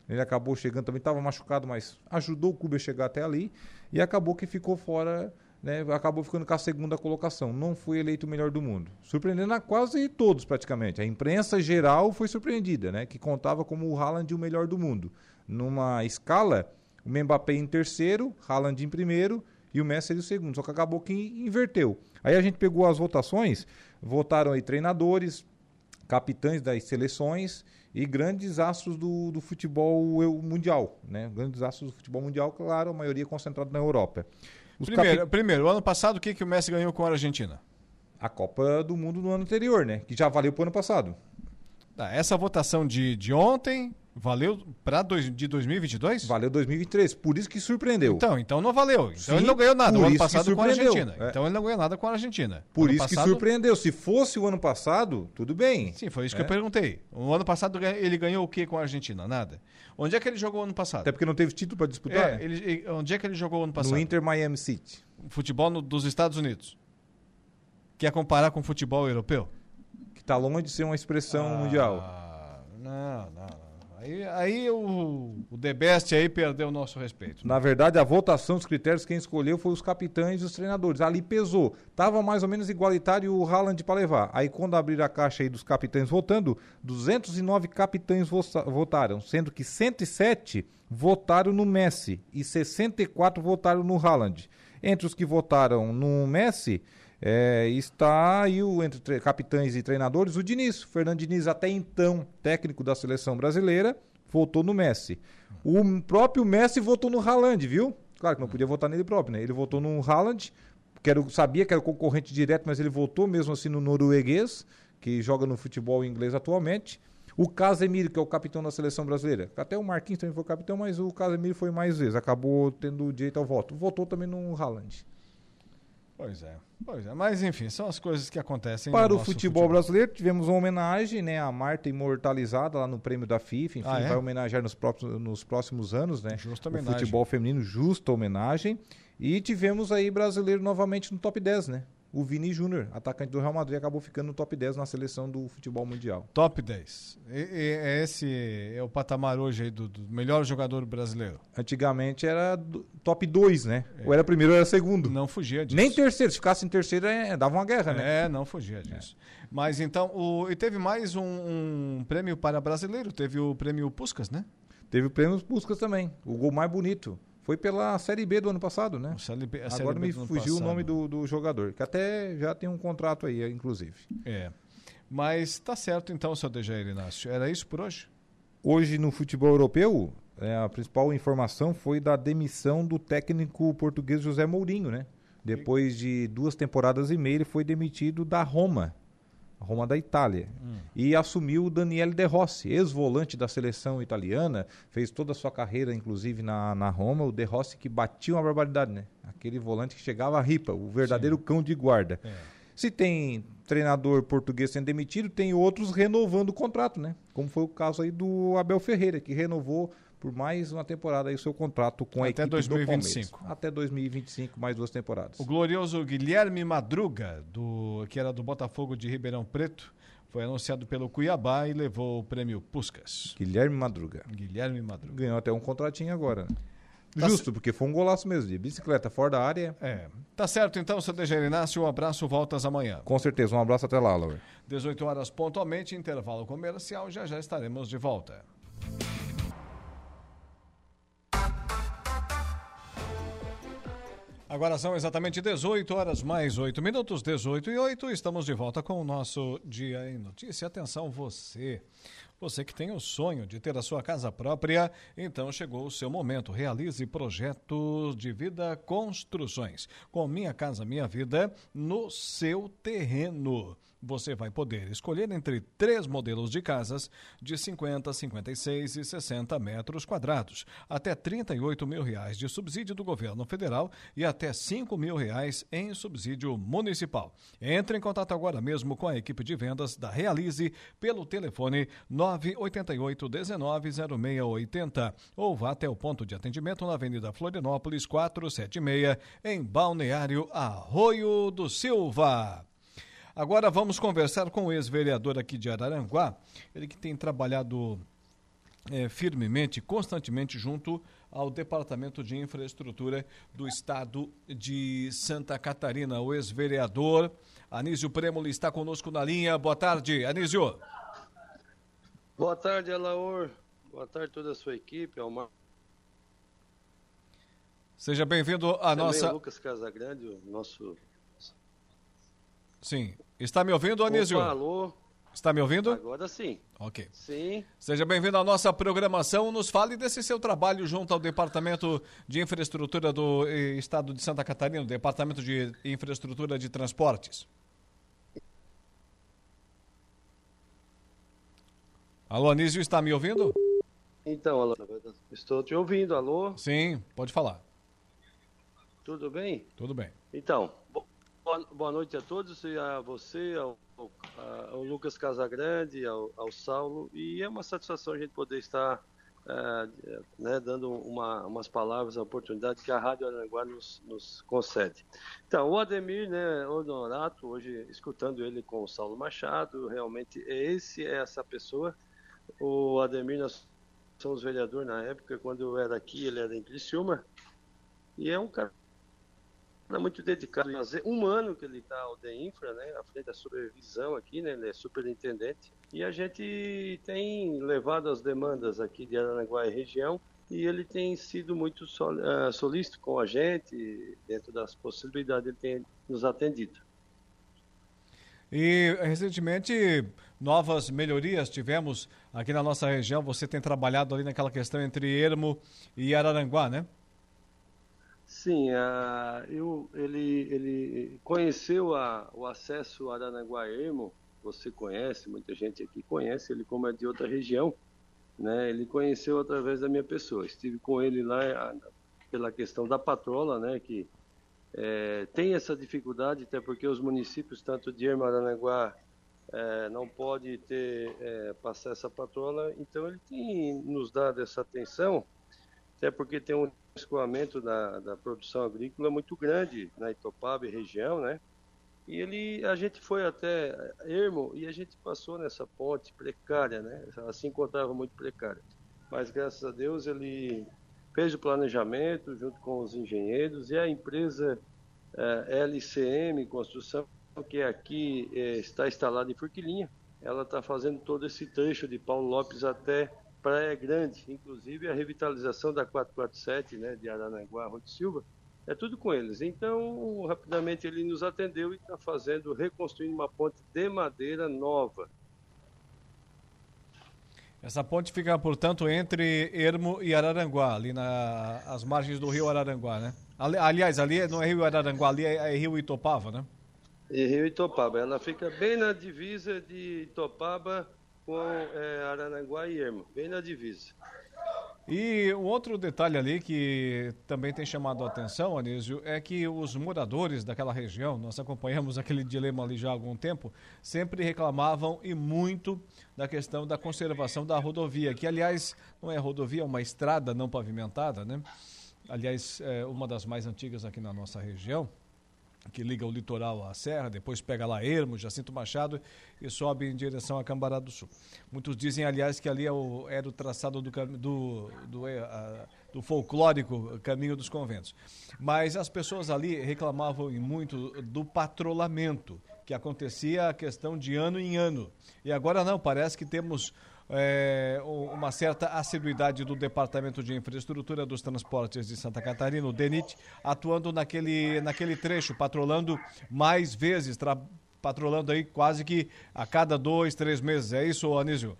Ele acabou chegando também, estava machucado, mas ajudou o clube a chegar até ali e acabou que ficou fora né, acabou ficando com a segunda colocação. Não foi eleito o melhor do mundo. Surpreendendo a quase todos, praticamente. A imprensa geral foi surpreendida, né, que contava como o Haaland o melhor do mundo. Numa escala, o Mbappé em terceiro, Haaland em primeiro e o Messi em segundo. Só que acabou que inverteu. Aí a gente pegou as votações, votaram aí treinadores, capitães das seleções e grandes astros do, do futebol mundial, né? Grandes astros do futebol mundial, claro, a maioria concentrada na Europa. Primeiro, capi... primeiro, ano passado, o que, que o Messi ganhou com a Argentina? A Copa do Mundo no ano anterior, né? Que já valeu para o ano passado. Tá, essa votação de, de ontem valeu para de 2022? Valeu 2023, por isso que surpreendeu. Então, então não valeu. Então Sim, ele não ganhou nada o ano passado com a Argentina. É. Então ele não ganhou nada com a Argentina. Por isso passado... que surpreendeu. Se fosse o ano passado, tudo bem. Sim, foi isso é. que eu perguntei. O ano passado ele ganhou o que com a Argentina? Nada. Onde é que ele jogou ano passado? Até porque não teve título para disputar. É, ele, onde é que ele jogou ano passado? No Inter Miami City. Futebol no, dos Estados Unidos. Quer comparar com futebol europeu? Que está longe de ser uma expressão ah, mundial. Não, não. Aí, aí o, o The Best aí perdeu o nosso respeito. Na verdade, a votação dos critérios, quem escolheu foi os capitães e os treinadores. Ali pesou. Tava mais ou menos igualitário o Haaland para levar. Aí quando abrir a caixa aí dos capitães votando, 209 capitães votaram, sendo que 107 votaram no Messi e 64 votaram no Haaland. Entre os que votaram no Messi, é, está aí o, entre capitães e treinadores o Diniz. O Fernando Diniz, até então técnico da seleção brasileira, votou no Messi. O próprio Messi votou no Haaland, viu? Claro que não podia votar nele próprio, né? Ele votou no Haaland, que era, sabia que era concorrente direto, mas ele votou mesmo assim no norueguês, que joga no futebol inglês atualmente. O Casemiro, que é o capitão da seleção brasileira. Até o Marquinhos também foi capitão, mas o Casemiro foi mais vezes. Acabou tendo direito ao voto. Votou também no Haaland. Pois é, pois é. Mas enfim, são as coisas que acontecem. Para o futebol, futebol, brasileiro, tivemos uma homenagem, né? A Marta imortalizada lá no prêmio da FIFA. Enfim, ah, é? vai homenagear nos próximos, nos próximos anos, né? Justa homenagem. O futebol feminino, justa homenagem. E tivemos aí brasileiro novamente no top 10, né? O Vini Júnior, atacante do Real Madrid, acabou ficando no top 10 na seleção do futebol mundial. Top 10. E, e, é esse é o patamar hoje do, do, melhor jogador brasileiro? Antigamente era do, top 2, né? É. Ou era primeiro ou era segundo. Não fugia disso. Nem terceiro. Se ficasse em terceiro, é, dava uma guerra, né? É, não fugia disso. É. Mas então, o, e teve mais um, um, prêmio para brasileiro. Teve o prêmio Puscas, né? Teve o prêmio Puscas também. O gol mais bonito. Foi pela Série B do ano passado, né? B, Agora me fugiu o nome do, do, jogador, que até já tem um contrato aí, inclusive. É. Mas tá certo então, seu Dejair Inácio. Era isso por hoje? Hoje no futebol europeu, é, a principal informação foi da demissão do técnico português José Mourinho, né? Depois de duas temporadas e meia, ele foi demitido da Roma. Roma da Itália. Hum. E assumiu o Daniele De Rossi, ex-volante da seleção italiana, fez toda a sua carreira, inclusive, na, na Roma. O De Rossi que batia uma barbaridade, né? Aquele volante que chegava a ripa, o verdadeiro Sim. cão de guarda. É. Se tem treinador português sendo demitido, tem outros renovando o contrato, né? Como foi o caso aí do Abel Ferreira, que renovou por mais uma temporada aí o seu contrato com a Até equipe 2025. do Palmeiras. Até 2025, mais duas temporadas. O glorioso Guilherme Madruga, do, que era do Botafogo de Ribeirão Preto, foi anunciado pelo Cuiabá e levou o prêmio Puscas. Guilherme Madruga. Guilherme Madruga. Ganhou até um contratinho agora. Tá Justo, porque foi um golaço mesmo, de bicicleta fora da área. É. Tá certo então, seu Dejair Inácio, um abraço, voltas amanhã. Com certeza, um abraço até lá, Laura. 18 horas pontualmente, intervalo comercial, já já estaremos de volta. Agora são exatamente 18 horas mais 8 minutos, 18 e 8. Estamos de volta com o nosso Dia em Notícia. Atenção, você. Você que tem o sonho de ter a sua casa própria, então chegou o seu momento. Realize projetos de vida construções. Com Minha Casa Minha Vida no seu terreno você vai poder escolher entre três modelos de casas de 50, 56 e 60 metros quadrados, até 38 mil reais de subsídio do governo federal e até 5 mil reais em subsídio municipal. Entre em contato agora mesmo com a equipe de vendas da Realize pelo telefone 988 19 0680 ou vá até o ponto de atendimento na Avenida Florianópolis 476 em Balneário Arroio do Silva. Agora vamos conversar com o ex-vereador aqui de Araranguá, ele que tem trabalhado é, firmemente, constantemente junto ao Departamento de Infraestrutura do Estado de Santa Catarina. O ex-vereador Anísio Premoli está conosco na linha. Boa tarde, Anísio. Boa tarde, Alaor. Boa tarde toda a sua equipe, Almar. Seja bem-vindo à Também nossa. Lucas Casagrande, o nosso Sim. Está me ouvindo, Anísio? Opa, alô? Está me ouvindo? Agora sim. Ok. Sim. Seja bem-vindo à nossa programação. Nos fale desse seu trabalho junto ao Departamento de Infraestrutura do eh, Estado de Santa Catarina, Departamento de Infraestrutura de Transportes. Alô, Anísio, está me ouvindo? Então, alô, estou te ouvindo, alô? Sim, pode falar. Tudo bem? Tudo bem. Então, Boa, boa noite a todos, e a você, ao, ao, Lucas Casagrande, ao, ao, Saulo, e é uma satisfação a gente poder estar é, né, dando uma, umas palavras, a oportunidade que a Rádio Aranguá nos, nos concede. Então, o Ademir né, Honorato, hoje escutando ele com o Saulo Machado, realmente é esse é essa pessoa. O Ademir, nós são os vereadores na época, quando eu era aqui, ele era em Criciúma, e é um cara muito dedicado. Fazer um ano que ele está ao DEINFRA, né, à frente da supervisão aqui, né, ele é superintendente, e a gente tem levado as demandas aqui de Aranaguá e região, e ele tem sido muito eh, solícito com a gente, dentro das possibilidades, ele tem nos atendido. E recentemente novas melhorias tivemos aqui na nossa região. Você tem trabalhado ali naquela questão entre Ermo e Araranguá, né? Sim, uh, eu, ele, ele conheceu a, o acesso a Araranguá Ermo, você conhece, muita gente aqui conhece ele como é de outra região, né? Ele conheceu através da minha pessoa. Estive com ele lá a, pela questão da patrola, né? Que é, tem essa dificuldade, até porque os municípios, tanto de Aranaguá, é, não pode ter é, passar essa patrola, então ele tem nos dado essa atenção, até porque tem um escoamento da, da produção agrícola muito grande na Itopaba e região, né? E ele, a gente foi até Ermo e a gente passou nessa ponte precária, né? Ela se encontrava muito precária. Mas graças a Deus ele fez o planejamento junto com os engenheiros e a empresa é, LCM Construção, que aqui é, está instalada em Forquilinha, ela está fazendo todo esse trecho de Paulo Lopes até Praia Grande, inclusive a revitalização da 447, né, de Aranaguá, Rui Silva, é tudo com eles. Então, rapidamente ele nos atendeu e está fazendo, reconstruindo uma ponte de madeira nova. Essa ponte fica, portanto, entre Ermo e Araranguá, ali nas margens do rio Araranguá, né? aliás, ali não é rio Araranguá, ali é, é rio Itopava, né? É rio Itopava. Ela fica bem na divisa de Itopaba com é, Araranguá e Ermo, bem na divisa. E um outro detalhe ali que também tem chamado a atenção, Anísio, é que os moradores daquela região, nós acompanhamos aquele dilema ali já há algum tempo, sempre reclamavam e muito da questão da conservação da rodovia, que aliás não é rodovia, é uma estrada não pavimentada, né? Aliás, é uma das mais antigas aqui na nossa região que liga o litoral à serra, depois pega lá Ermo, Jacinto Machado e sobe em direção a Cambará do Sul. Muitos dizem, aliás, que ali é o, era o traçado do, do, do, é, a, do folclórico Caminho dos Conventos. Mas as pessoas ali reclamavam muito do patrulhamento, que acontecia a questão de ano em ano. E agora não, parece que temos é, uma certa assiduidade do Departamento de Infraestrutura dos Transportes de Santa Catarina, o DENIT, atuando naquele, naquele trecho, patrolando mais vezes, patrolando aí quase que a cada dois, três meses. É isso, Anísio?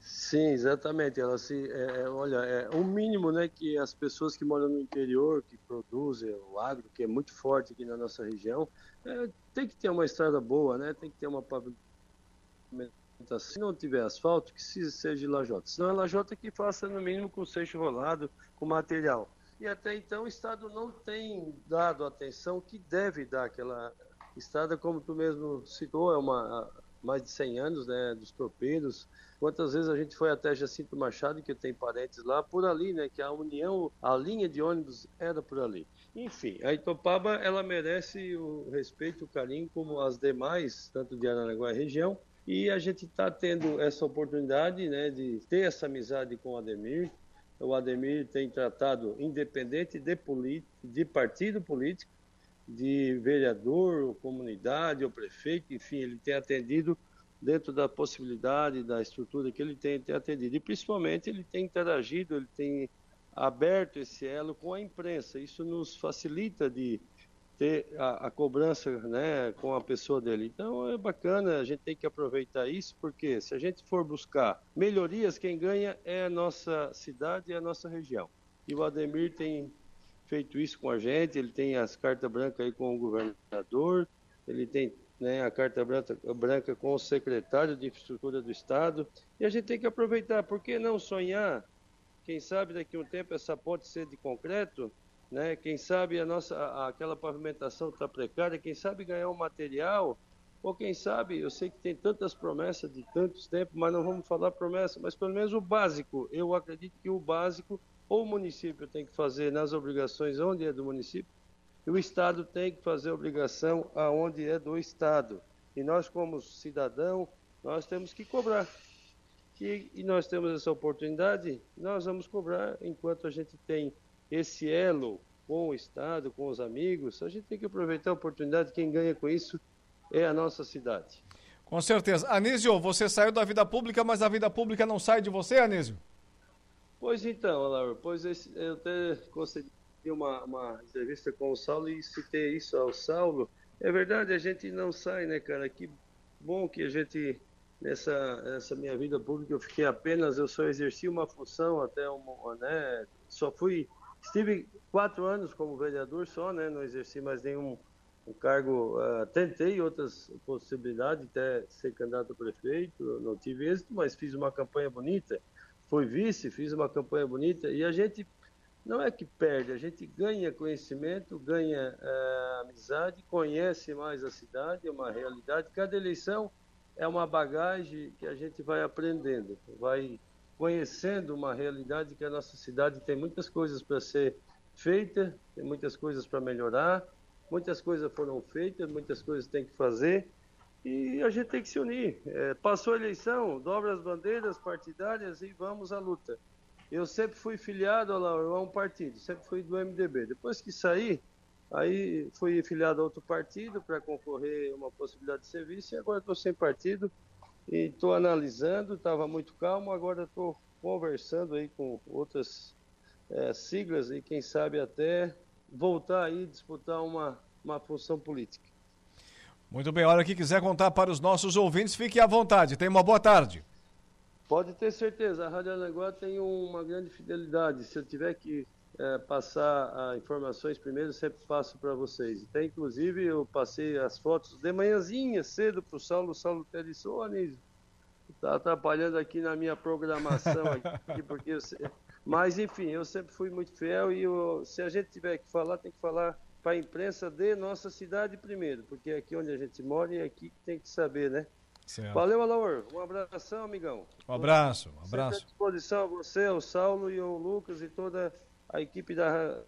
Sim, exatamente. Ela se, é, é, olha, é o mínimo, né, que as pessoas que moram no interior, que produzem o agro, que é muito forte aqui na nossa região, é, tem que ter uma estrada boa, né? Tem que ter uma pavimentação se não tiver asfalto, que seja lajota. Se não é lajota, que faça no mínimo com seixo rolado, com material. E até então o Estado não tem dado a atenção que deve dar aquela estrada, como tu mesmo citou, é uma mais de 100 anos, né, dos tropeiros. Quantas vezes a gente foi até Jacinto Machado, que tem parentes lá, por ali, né, que a União, a linha de ônibus era por ali. Enfim, a Itopaba, ela merece o respeito, o carinho, como as demais, tanto de Aranaguá e região, e a gente está tendo essa oportunidade né, de ter essa amizade com o Ademir. O Ademir tem tratado, independente de, de partido político, de vereador, ou comunidade, ou prefeito, enfim, ele tem atendido dentro da possibilidade, da estrutura que ele tem, tem atendido. E principalmente ele tem interagido, ele tem aberto esse elo com a imprensa. Isso nos facilita de ter a, a, cobrança né, com a pessoa dele. Então é bacana, a gente tem que aproveitar isso, porque se a gente for buscar melhorias, quem ganha é a nossa cidade e a nossa região. E o Ademir tem feito isso com a gente, ele tem as cartas brancas aí com o governador, ele tem né, a carta branca, branca com o secretário de infraestrutura do Estado, e a gente tem que aproveitar, por que não sonhar? Quem sabe daqui a um tempo essa pode ser de concreto, né? Quem sabe a nossa aquela pavimentação está precária, quem sabe ganhar um material, ou quem sabe, eu sei que tem tantas promessas de tantos tempos, mas não vamos falar promessa, mas pelo menos o básico, eu acredito que o básico ou o município tem que fazer nas obrigações onde é do município, e o Estado tem que fazer obrigação aonde é do Estado. E nós, como cidadão, nós temos que cobrar que e nós temos essa oportunidade, nós vamos cobrar enquanto a gente tem esse elo com o Estado, com os amigos, a gente tem que aproveitar a oportunidade, quem ganha com isso é a nossa cidade. Com certeza. Anísio, você saiu da vida pública, mas a vida pública não sai de você, Anísio? Pois então, Laura, pois eu até concedi uma, uma entrevista com o Saulo e citei isso ao Saulo. É verdade, a gente não sai, né, cara? Que bom que a gente, nessa, nessa minha vida pública, eu fiquei apenas, eu só exerci uma função até uma, né? Só fui, estive quatro anos como vereador só, né? Não exerci mais nenhum um cargo, uh, tentei outras possibilidades, até ser candidato a prefeito, não tive êxito, mas fiz uma campanha bonita, fui vice, fiz uma campanha bonita, e a gente não é que perde, a gente ganha conhecimento, ganha uh, amizade, conhece mais a cidade, é uma realidade. Cada eleição é uma bagagem que a gente vai aprendendo, vai conhecendo uma realidade que a nossa cidade tem muitas coisas para ser feita, tem muitas coisas para melhorar, muitas coisas foram feitas, muitas coisas tem que fazer e a gente tem que se unir. É, passou a eleição, dobra as bandeiras partidárias e vamos à luta. Eu sempre fui filiado a um partido, sempre fui do MDB. Depois que saí, aí fui filiado a outro partido para concorrer a uma possibilidade de serviço e agora estou sem partido e estou analisando, estava muito calmo, agora estou conversando aí com outras é, siglas e quem sabe até voltar aí disputar uma, uma função política. Muito bem, a hora que quiser contar para os nossos ouvintes, fique à vontade. Tenha uma boa tarde. Pode ter certeza, a Rádio Aranguá tem uma grande fidelidade. Se eu tiver que é, passar informações primeiro, sempre passo para vocês. Até inclusive eu passei as fotos de manhãzinha cedo para o Saulo. O Saulo até disse, ô Anísio, está atrapalhando aqui na minha programação aqui, porque eu, mas, enfim, eu sempre fui muito fiel e eu, se a gente tiver que falar, tem que falar para a imprensa de nossa cidade primeiro, porque é aqui onde a gente mora e é aqui que tem que saber, né? Certo. Valeu, Alaor. Um abração, amigão. Um abraço, um abraço. Sempre à disposição a você, o Saulo e o Lucas e toda a equipe da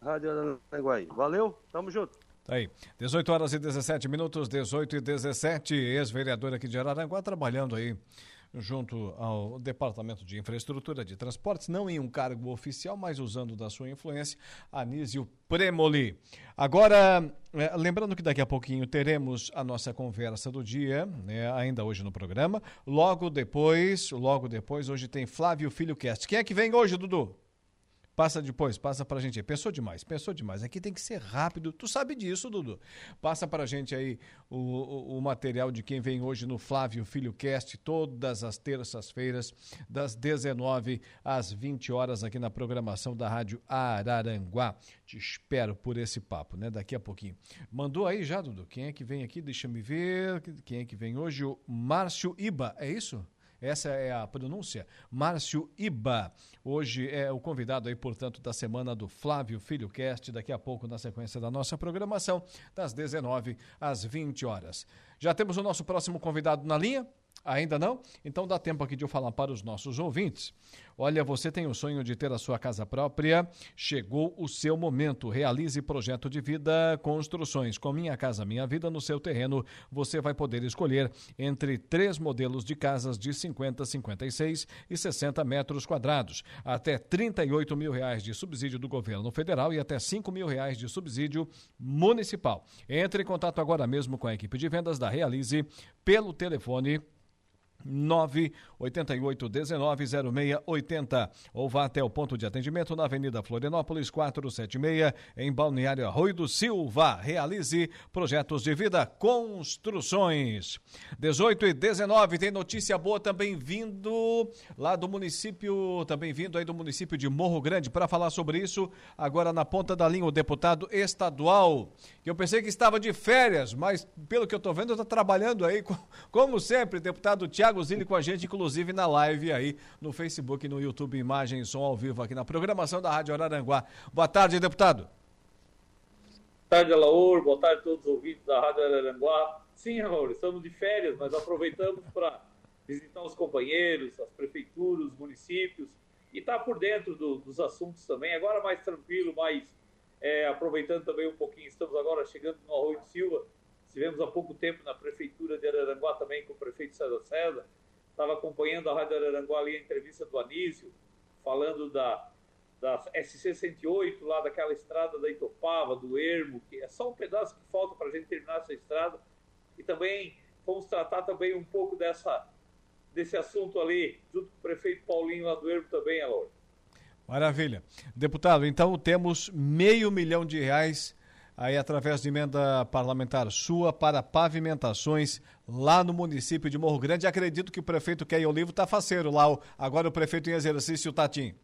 Rádio Aranaguai. Valeu, tamo junto. Tá aí. 18 horas e 17 minutos, 18 e 17. Ex-vereador aqui de Araranguá trabalhando aí junto ao Departamento de Infraestrutura de Transportes, não em um cargo oficial, mas usando da sua influência, Anísio Premoli. Agora, é, lembrando que daqui a pouquinho teremos a nossa conversa do dia, né, ainda hoje no programa. Logo depois, logo depois, hoje tem Flávio Filho Cast. Quem é que vem hoje, Dudu? Passa depois, passa pra gente aí. Pensou demais, pensou demais. Aqui tem que ser rápido. Tu sabe disso, Dudu. Passa pra gente aí o, o, o material de quem vem hoje no Flávio Filho Cast, todas as terças-feiras, das 19 às 20 horas, aqui na programação da Rádio Araranguá. Te espero por esse papo, né? Daqui a pouquinho. Mandou aí já, Dudu? Quem é que vem aqui? Deixa me ver. Quem é que vem hoje? O Márcio Iba, é isso? Essa é a pronúncia. Márcio Iba. Hoje é o convidado aí, portanto, da semana do Flávio Filho Cast. Daqui a pouco, na sequência da nossa programação, das 19 às 20 horas. Já temos o nosso próximo convidado na linha? Ainda não? Então dá tempo aqui de eu falar para os nossos ouvintes. Olha, você tem o sonho de ter a sua casa própria? Chegou o seu momento. Realize projeto de vida construções. Com Minha Casa Minha Vida no seu terreno, você vai poder escolher entre três modelos de casas de 50, 56 e 60 metros quadrados. Até 38 mil reais de subsídio do governo federal e até 5 mil reais de subsídio municipal. Entre em contato agora mesmo com a equipe de vendas da Realize pelo telefone 988 19 0680 ou vá até o ponto de atendimento na Avenida Florianópolis 476 em Balneário Arroio do Silva. Realize projetos de vida, construções. 18 e 19 tem notícia boa também vindo lá do município, também vindo aí do município de Morro Grande para falar sobre isso. Agora na ponta da linha o deputado estadual, que eu pensei que estava de férias, mas pelo que eu estou vendo está trabalhando aí como sempre, deputado Tiago Zilli com a gente, inclusive na live aí no Facebook, no YouTube, imagem e som ao vivo aqui na programação da Rádio Araranguá. Boa tarde, deputado. Boa tarde, Alaor. Boa tarde a todos os ouvintes da Rádio Araranguá. Sim, Alaor, estamos de férias, mas aproveitamos para visitar os companheiros, as prefeituras, os municípios e estar tá por dentro do, dos assuntos também. Agora mais tranquilo, mais é, aproveitando também um pouquinho. Estamos agora chegando no Arroio de Silva Tivemos há pouco tempo na prefeitura de Araranguá também com o prefeito César César. estava acompanhando a Rádio Araranguá ali a entrevista do Anísio, falando da, da SC-108, lá daquela estrada da Itopava, do Ermo, que é só um pedaço que falta para a gente terminar essa estrada. E também vamos tratar também um pouco dessa, desse assunto ali, junto com o prefeito Paulinho lá do Ermo também, Alô. Maravilha. Deputado, então temos meio milhão de reais aí através de emenda parlamentar sua para pavimentações lá no município de Morro Grande. Acredito que o prefeito Keio Olivo está faceiro lá, agora o prefeito em exercício, Tatim.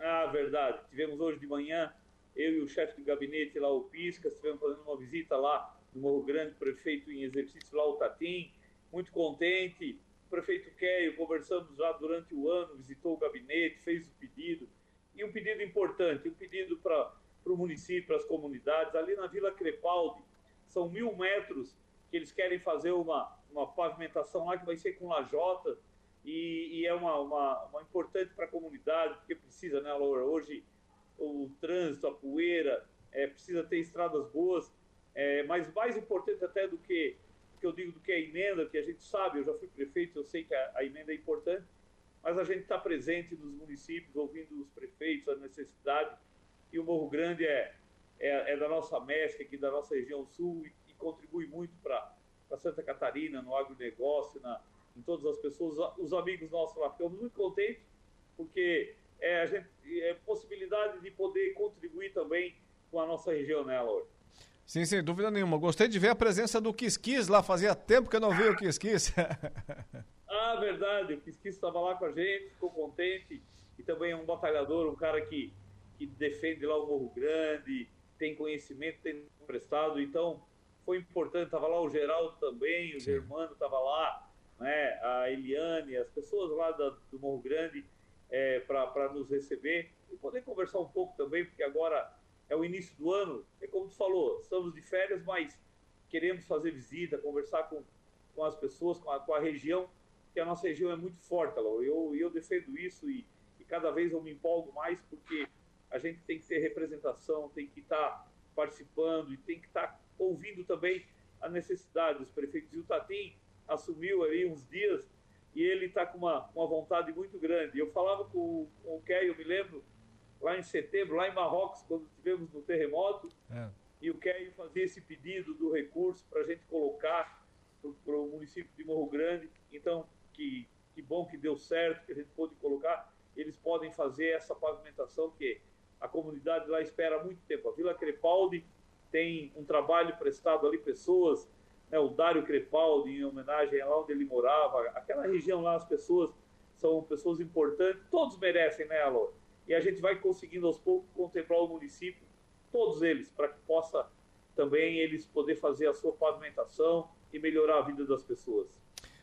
Ah, verdade. Tivemos hoje de manhã, eu e o chefe de gabinete lá, o Pisca, estivemos fazendo uma visita lá no Morro Grande, prefeito em exercício lá, o Tatim, muito contente. O prefeito Keio, conversamos já durante o ano, visitou o gabinete, fez o pedido. E um pedido importante, um pedido para para o município, para as comunidades. Ali na Vila Crepaldi, são mil metros que eles querem fazer uma, uma pavimentação lá que vai ser com lajota e, e é uma, uma, uma importante para a comunidade, porque precisa, né, Laura? Hoje o trânsito, a poeira, é, precisa ter estradas boas, é, mas mais importante até do que, que eu digo do que a emenda, que a gente sabe, eu já fui prefeito, eu sei que a, a emenda é importante, mas a gente está presente nos municípios, ouvindo os prefeitos, a necessidade, e o Morro Grande é, é, é da nossa mescla aqui, da nossa região sul, e, e contribui muito para Santa Catarina, no agronegócio, na, em todas as pessoas, os amigos nossos lá. Ficamos muito contentes, porque é, a gente, é possibilidade de poder contribuir também com a nossa região, né, Laura? Sim, sem dúvida nenhuma. Gostei de ver a presença do Quisquis lá, fazia tempo que eu não vi o Quisquis. ah, verdade, o Quisquis estava lá com a gente, ficou contente, e também é um batalhador, um cara que que defende lá o Morro Grande, tem conhecimento, tem prestado. Então, foi importante. Estava lá o Geraldo também, o Sim. Germano estava lá, né? a Eliane, as pessoas lá da, do Morro Grande é, para nos receber e poder conversar um pouco também, porque agora é o início do ano. É como tu falou, estamos de férias, mas queremos fazer visita, conversar com, com as pessoas, com a, com a região, que a nossa região é muito forte, Alô. Eu, eu defendo isso e, e cada vez eu me empolgo mais, porque a gente tem que ter representação, tem que estar tá participando e tem que estar tá ouvindo também a necessidade dos prefeitos. E o Tatim assumiu ali uns dias e ele está com uma, uma vontade muito grande. Eu falava com, com o Key, eu me lembro, lá em setembro, lá em Marrocos, quando tivemos no terremoto, é. e o Key fazia esse pedido do recurso para a gente colocar para o município de Morro Grande. Então, que, que bom que deu certo, que a gente pôde colocar. Eles podem fazer essa pavimentação que a comunidade lá espera há muito tempo. A Vila Crepaldi tem um trabalho prestado ali, pessoas, né, o Dário Crepaldi, em homenagem lá onde ele morava, aquela região lá, as pessoas são pessoas importantes, todos merecem, né, Alô? E a gente vai conseguindo aos poucos contemplar o município, todos eles, para que possa também eles poder fazer a sua pavimentação e melhorar a vida das pessoas.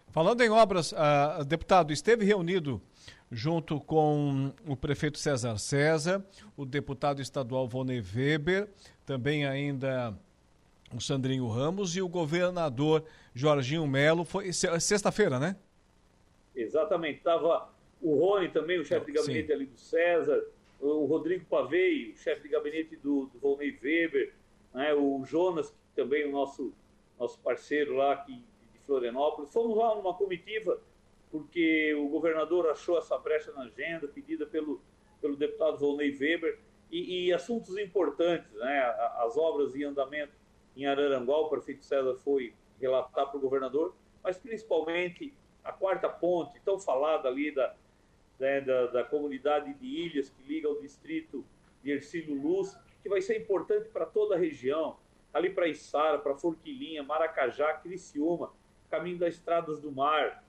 Falando em obras, uh, deputado, esteve reunido junto com o prefeito César César, o deputado estadual Vonei Weber, também ainda o Sandrinho Ramos e o governador Jorginho Melo. Foi sexta-feira, né? Exatamente. Estava o Rony também, o chefe de gabinete Sim. ali do César, o Rodrigo Pavei, o chefe de gabinete do, do Volney Weber, né? o Jonas, também o nosso, nosso parceiro lá aqui de Florianópolis. Fomos lá numa comitiva porque o governador achou essa brecha na agenda pedida pelo, pelo deputado Volney Weber e, e assuntos importantes, né? As obras em andamento em Araranguá, o prefeito César foi relatar para o governador, mas principalmente a quarta ponte, tão falada ali da, né, da, da, comunidade de Ilhas, que liga ao distrito de Ercílio Luz, que vai ser importante para toda a região, ali para Içara, para Forquilinha, Maracajá, Criciúma, caminho das estradas do mar,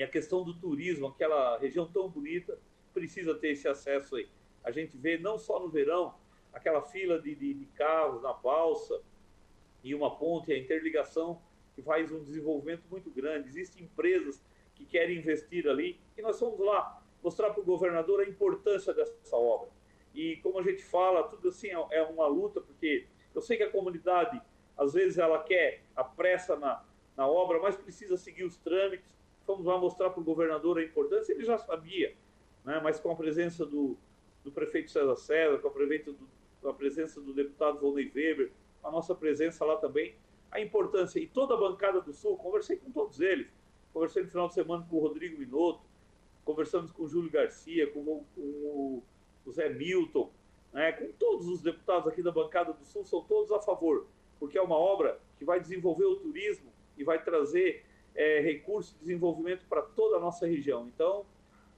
e a questão do turismo, aquela região tão bonita, precisa ter esse acesso aí. A gente vê não só no verão, aquela fila de, de, de carros na balsa e uma ponte, a interligação que faz um desenvolvimento muito grande. Existem empresas que querem investir ali e nós vamos lá mostrar para o governador a importância dessa obra. E como a gente fala, tudo assim é, é uma luta, porque eu sei que a comunidade, às vezes, ela quer a pressa na, na obra, mas precisa seguir os trâmites fomos lá mostrar para o governador a importância, ele já sabia, né? mas com a presença do, do prefeito César César, com a, do, com a presença do deputado Volney Weber, a nossa presença lá também, a importância, e toda a bancada do Sul, conversei com todos eles, conversei no final de semana com o Rodrigo Minotto, conversamos com o Júlio Garcia, com o, com o Zé Milton, né, com todos os deputados aqui da bancada do Sul, são todos a favor, porque é uma obra que vai desenvolver o turismo e vai trazer é, recursos de desenvolvimento para toda a nossa região. Então,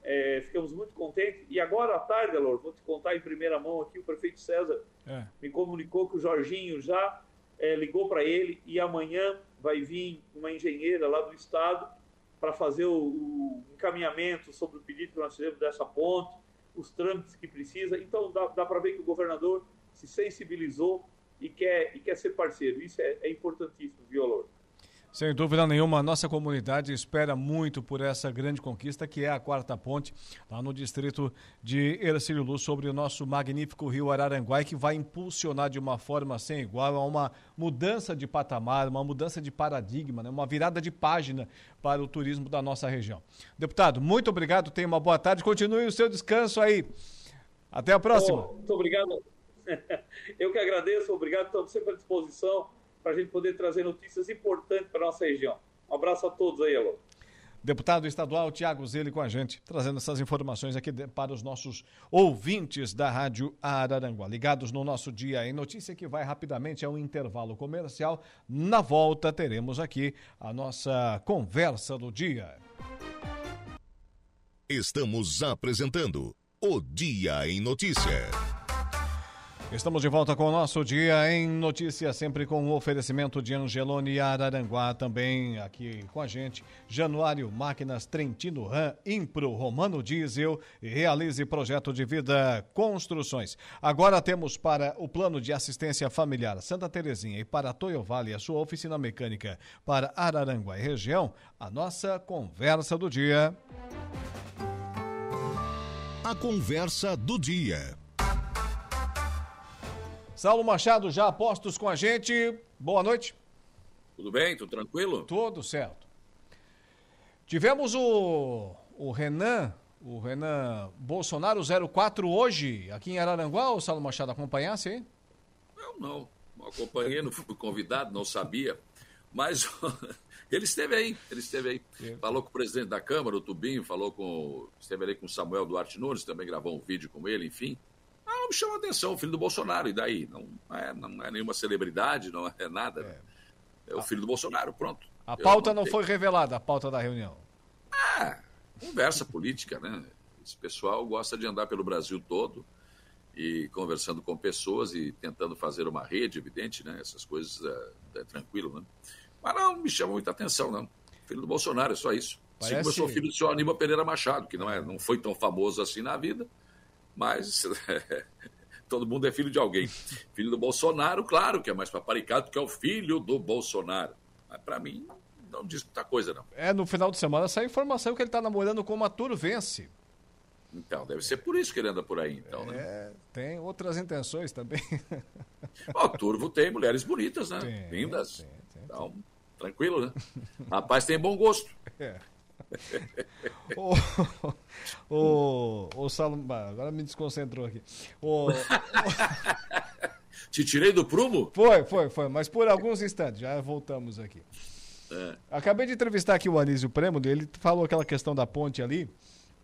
é, ficamos muito contentes. E agora à tarde, Alor, vou te contar em primeira mão aqui, o prefeito César é. me comunicou que o Jorginho já é, ligou para ele e amanhã vai vir uma engenheira lá do estado para fazer o, o, encaminhamento sobre o pedido que nós fizemos dessa ponte, os trâmites que precisa. Então dá, dá para ver que o governador se sensibilizou e quer, e quer ser parceiro. Isso é, é importantíssimo, Violor. Sem dúvida nenhuma, a nossa comunidade espera muito por essa grande conquista que é a quarta ponte lá no distrito de Ercílio Luz sobre o nosso magnífico rio Araranguá que vai impulsionar de uma forma sem igual a uma mudança de patamar, uma mudança de paradigma, né? uma virada de página para o turismo da nossa região. Deputado, muito obrigado, tenha uma boa tarde, continue o seu descanso aí. Até a próxima. Oh, muito obrigado. Eu que agradeço, obrigado, estamos sempre à disposição para a gente poder trazer notícias importantes para a nossa região. Um abraço a todos aí, alô. Deputado estadual Tiago Zeli com a gente, trazendo essas informações aqui para os nossos ouvintes da Rádio Araranguá. Ligados no nosso Dia em Notícia, que vai rapidamente ao intervalo comercial. Na volta, teremos aqui a nossa conversa do dia. Estamos apresentando o Dia em Notícia. Estamos de volta com o nosso Dia em Notícias, sempre com o oferecimento de Angelone Araranguá, também aqui com a gente, Januário Máquinas, Trentino Ram, Impro, Romano Diesel e Realize Projeto de Vida Construções. Agora temos para o plano de assistência familiar Santa Terezinha e para Toyo Vale, a sua oficina mecânica para Araranguá e região, a nossa conversa do dia. A conversa do dia. Saulo Machado já apostos com a gente. Boa noite. Tudo bem? Tudo tranquilo? Tudo certo. Tivemos o, o Renan, o Renan Bolsonaro 04 hoje, aqui em Araranguá, o Saulo Machado acompanhasse aí? Não, não. Não acompanhei, não fui convidado, não sabia. Mas ele esteve aí, ele esteve aí. Falou com o presidente da Câmara, o Tubinho, falou com. Esteve ali com o Samuel Duarte Nunes, também gravou um vídeo com ele, enfim. Ah, não me chama atenção, o filho do Bolsonaro, e daí? Não é, não é nenhuma celebridade, não é nada. É, é o filho do Bolsonaro, pronto. A pauta não, não foi revelada, a pauta da reunião. Ah, conversa política, né? Esse pessoal gosta de andar pelo Brasil todo e conversando com pessoas e tentando fazer uma rede, evidente, né? Essas coisas é, é tranquilo, né? Mas não me chama muita atenção, não. Filho do Bolsonaro, é só isso. Parece... Assim como eu sou filho do senhor Aníbal Pereira Machado, que não, é, não foi tão famoso assim na vida, mas todo mundo é filho de alguém. Filho do Bolsonaro, claro que é mais paparicado, que é o filho do Bolsonaro. Mas para mim, não diz muita coisa, não. É, no final de semana saiu informação que ele está namorando com uma Turvense. Então, deve ser por isso que ele anda por aí, então, né? é? Tem outras intenções também. o Turvo tem mulheres bonitas, né? Tem, Lindas. Tem, tem, então, tranquilo, né? Rapaz tem bom gosto. É o, o, o Salom, agora me desconcentrou aqui. O, Te tirei do prumo? Foi, foi, foi, mas por alguns instantes, já voltamos aqui. É. Acabei de entrevistar aqui o Anísio Premo, ele falou aquela questão da ponte ali,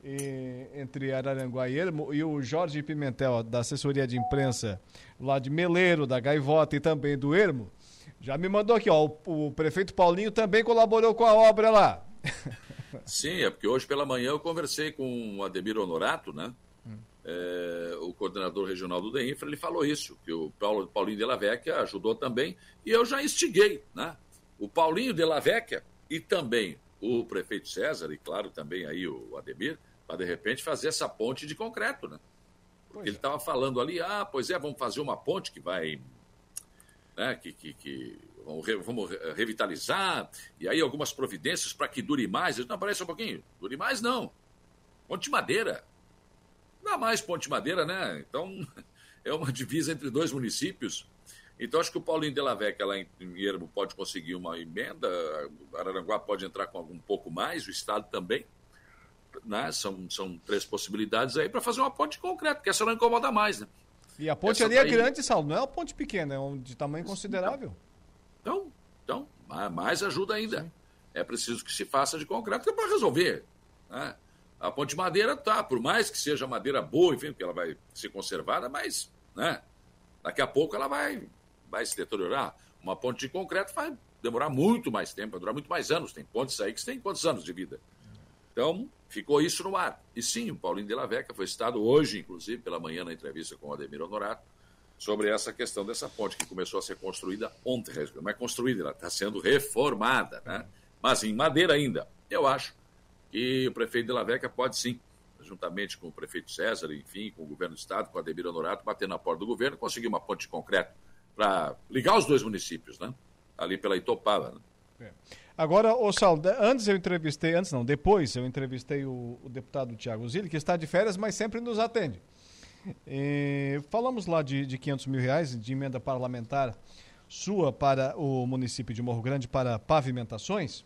e, entre Araranguá e Ermo, e o Jorge Pimentel, da assessoria de imprensa lá de Meleiro, da Gaivota e também do Ermo, já me mandou aqui, ó, o, o prefeito Paulinho também colaborou com a obra lá. Sim, é porque hoje pela manhã eu conversei com o Ademir Honorato, né? Hum. É, o coordenador regional do DEINFRA, ele falou isso, que o Paulo, Paulinho de la Vecchia ajudou também, e eu já instiguei, né? O Paulinho de la Vecchia e também o prefeito César, e claro também aí o Ademir, para de repente fazer essa ponte de concreto, né? Porque ele estava falando ali, ah, pois é, vamos fazer uma ponte que vai, né, que, que, que vamos, revitalizar, e aí algumas providências para que dure mais. Não, parece um pouquinho, dure mais não. Ponte Madeira. Dá mais Ponte Madeira, né? Então, é uma divisa entre dois municípios. Então, acho que o Paulinho de la Vecchia, lá em Ermo, pode conseguir uma emenda, Araranguá pode entrar com algum pouco mais, o Estado também. Né? São, são três possibilidades aí para fazer uma ponte concreta, porque essa não incomoda mais, né? E a ponte essa ali é grande, Saulo, não é uma ponte pequena, é um de tamanho considerável. Então, mais ajuda ainda. Sim. É preciso que se faça de concreto para resolver. Né? A ponte de madeira tá, por mais que seja madeira boa, enfim, porque ela vai ser conservada, mas né, daqui a pouco ela vai, vai se deteriorar. Uma ponte de concreto vai demorar muito mais tempo, vai durar muito mais anos. Tem pontes aí que têm quantos anos de vida? Então, ficou isso no ar. E sim, o Paulinho de la Veca foi citado hoje, inclusive, pela manhã, na entrevista com o Ademir Honorato, sobre essa questão dessa ponte que começou a ser construída ontem. Não é construída, ela está sendo reformada, né? mas em madeira ainda. Eu acho que o prefeito de la Veca pode sim, juntamente com o prefeito César, enfim, com o governo do estado, com o Ademir Honorato, bater na porta do governo, conseguir uma ponte de concreto para ligar os dois municípios, né? ali pela Itopava. Né? É. Agora, ô Saulo, antes eu entrevistei, antes não, depois eu entrevistei o, o deputado Tiago Zilli, que está de férias, mas sempre nos atende. Falamos lá de, de 500 mil reais de emenda parlamentar sua para o município de Morro Grande para pavimentações.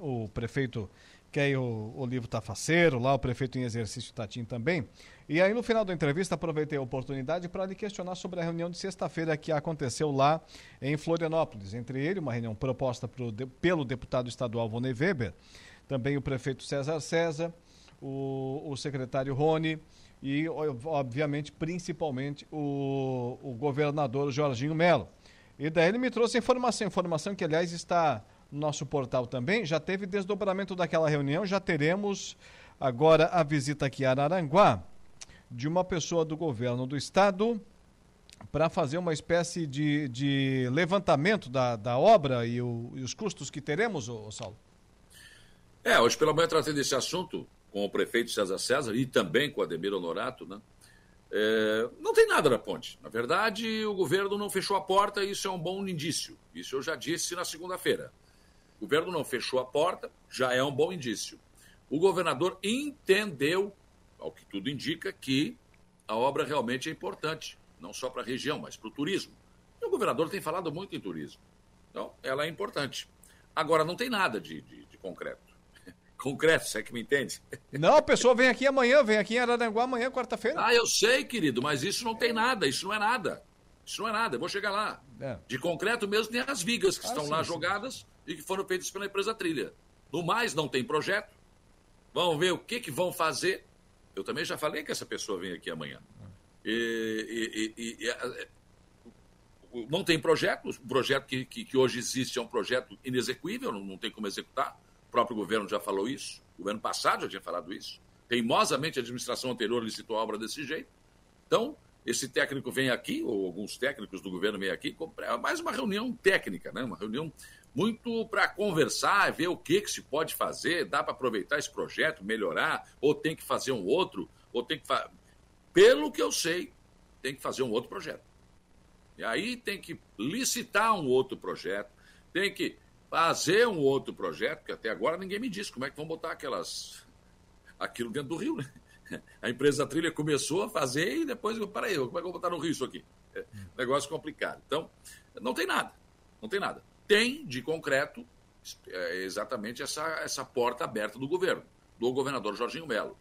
O prefeito quer o, o livro Tafaceiro, lá o prefeito em exercício Tatim também. E aí, no final da entrevista, aproveitei a oportunidade para lhe questionar sobre a reunião de sexta-feira que aconteceu lá em Florianópolis. Entre ele, uma reunião proposta pro, pelo deputado estadual Vonei Weber, também o prefeito César César, o, o secretário Rony e, obviamente, principalmente o, o governador Jorginho Melo. E daí ele me trouxe informação, informação que, aliás, está no nosso portal também. Já teve desdobramento daquela reunião, já teremos agora a visita aqui a Araranguá de uma pessoa do governo do estado para fazer uma espécie de, de levantamento da, da obra e, o, e os custos que teremos, ô, ô Saulo? É, hoje pela manhã tratei desse assunto com o prefeito César César e também com Ademir Honorato, né? É, não tem nada na ponte. Na verdade, o governo não fechou a porta e isso é um bom indício. Isso eu já disse na segunda-feira. O governo não fechou a porta, já é um bom indício. O governador entendeu ao que tudo indica, que a obra realmente é importante, não só para a região, mas para o turismo. E o governador tem falado muito em turismo. Então, ela é importante. Agora, não tem nada de, de, de concreto. Concreto, você é que me entende? Não, a pessoa vem aqui amanhã, vem aqui em Araranguá amanhã, quarta-feira. Ah, eu sei, querido, mas isso não tem nada, isso não é nada. Isso não é nada, eu vou chegar lá. É. De concreto mesmo tem as vigas que ah, estão sim, lá sim. jogadas e que foram feitas pela empresa Trilha. No mais, não tem projeto. Vamos ver o que, que vão fazer eu também já falei que essa pessoa vem aqui amanhã. E, e, e, e não tem projeto, o projeto que, que, que, hoje existe é um projeto inexequível, não, não tem como executar. Próprio governo já falou isso, o governo passado já tinha falado isso. Teimosamente, a administração anterior licitou a obra desse jeito. Então, esse técnico vem aqui, ou alguns técnicos do governo vêm aqui, é mais uma reunião técnica, né? uma reunião muito para conversar, ver o que, que se pode fazer, dá para aproveitar esse projeto, melhorar, ou tem que fazer um outro, ou tem que fazer. Pelo que eu sei, tem que fazer um outro projeto. E aí tem que licitar um outro projeto, tem que fazer um outro projeto, que até agora ninguém me disse como é que vão botar aquelas. aquilo dentro do rio, né? A empresa trilha começou a fazer e depois, peraí, como é que eu vou botar no rio isso aqui? É, negócio complicado. Então, não tem nada, não tem nada tem de concreto é, exatamente essa, essa porta aberta do governo, do governador Jorginho Melo.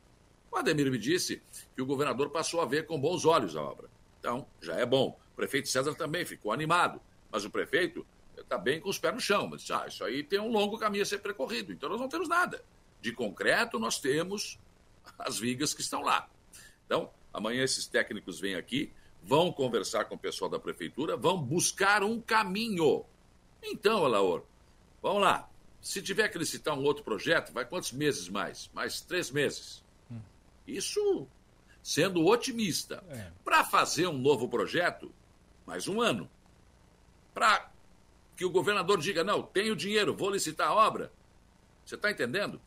O Ademir me disse que o governador passou a ver com bons olhos a obra. Então, já é bom. O prefeito César também ficou animado, mas o prefeito está bem com os pés no chão. Mas ah, isso aí tem um longo caminho a ser percorrido, então nós não temos nada. De concreto, nós temos as vigas que estão lá. Então, amanhã esses técnicos vêm aqui, vão conversar com o pessoal da prefeitura, vão buscar um caminho então, Alaor, vamos lá. Se tiver que licitar um outro projeto, vai quantos meses mais? Mais três meses. Hum. Isso sendo otimista. É. Para fazer um novo projeto, mais um ano. Para que o governador diga, não, tenho dinheiro, vou licitar a obra. Você está entendendo?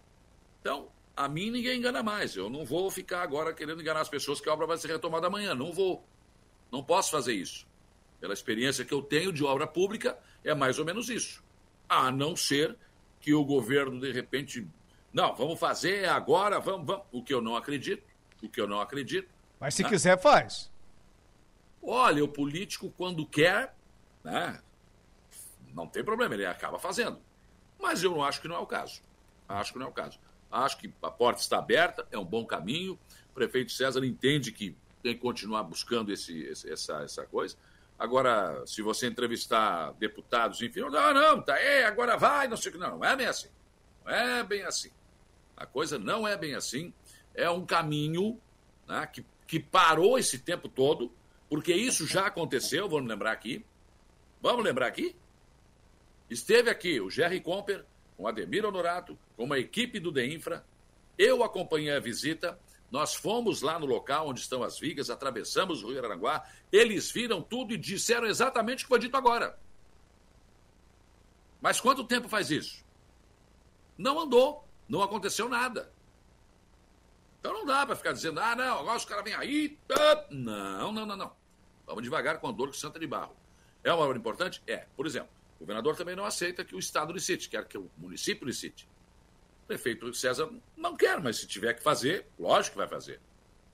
Então, a mim ninguém engana mais. Eu não vou ficar agora querendo enganar as pessoas que a obra vai ser retomada amanhã. Não vou. Não posso fazer isso. Pela experiência que eu tenho de obra pública, é mais ou menos isso. A não ser que o governo, de repente, não, vamos fazer agora, vamos, vamos. O que eu não acredito, o que eu não acredito. Mas se né? quiser, faz. Olha, o político, quando quer, né, não tem problema, ele acaba fazendo. Mas eu não acho que não é o caso. Acho que não é o caso. Acho que a porta está aberta, é um bom caminho. O prefeito César entende que tem que continuar buscando esse, esse essa, essa coisa. Agora, se você entrevistar deputados, enfim, não, não, tá aí, agora vai, não sei o que. Não, não é bem assim. Não é bem assim. A coisa não é bem assim. É um caminho né, que, que parou esse tempo todo, porque isso já aconteceu, vamos lembrar aqui. Vamos lembrar aqui? Esteve aqui o Jerry Comper, com o Ademir Honorato, com uma equipe do DEINFRA. Eu acompanhei a visita nós fomos lá no local onde estão as vigas, atravessamos o Rio Aranguá, eles viram tudo e disseram exatamente o que foi dito agora. Mas quanto tempo faz isso? Não andou, não aconteceu nada. Então não dá para ficar dizendo, ah, não, agora os caras vêm aí. Não, não, não, não. Vamos devagar com a dor que Santa de Barro. É uma obra importante? É. Por exemplo, o governador também não aceita que o Estado licite, quer que o município licite. O prefeito César não quer, mas se tiver que fazer, lógico que vai fazer.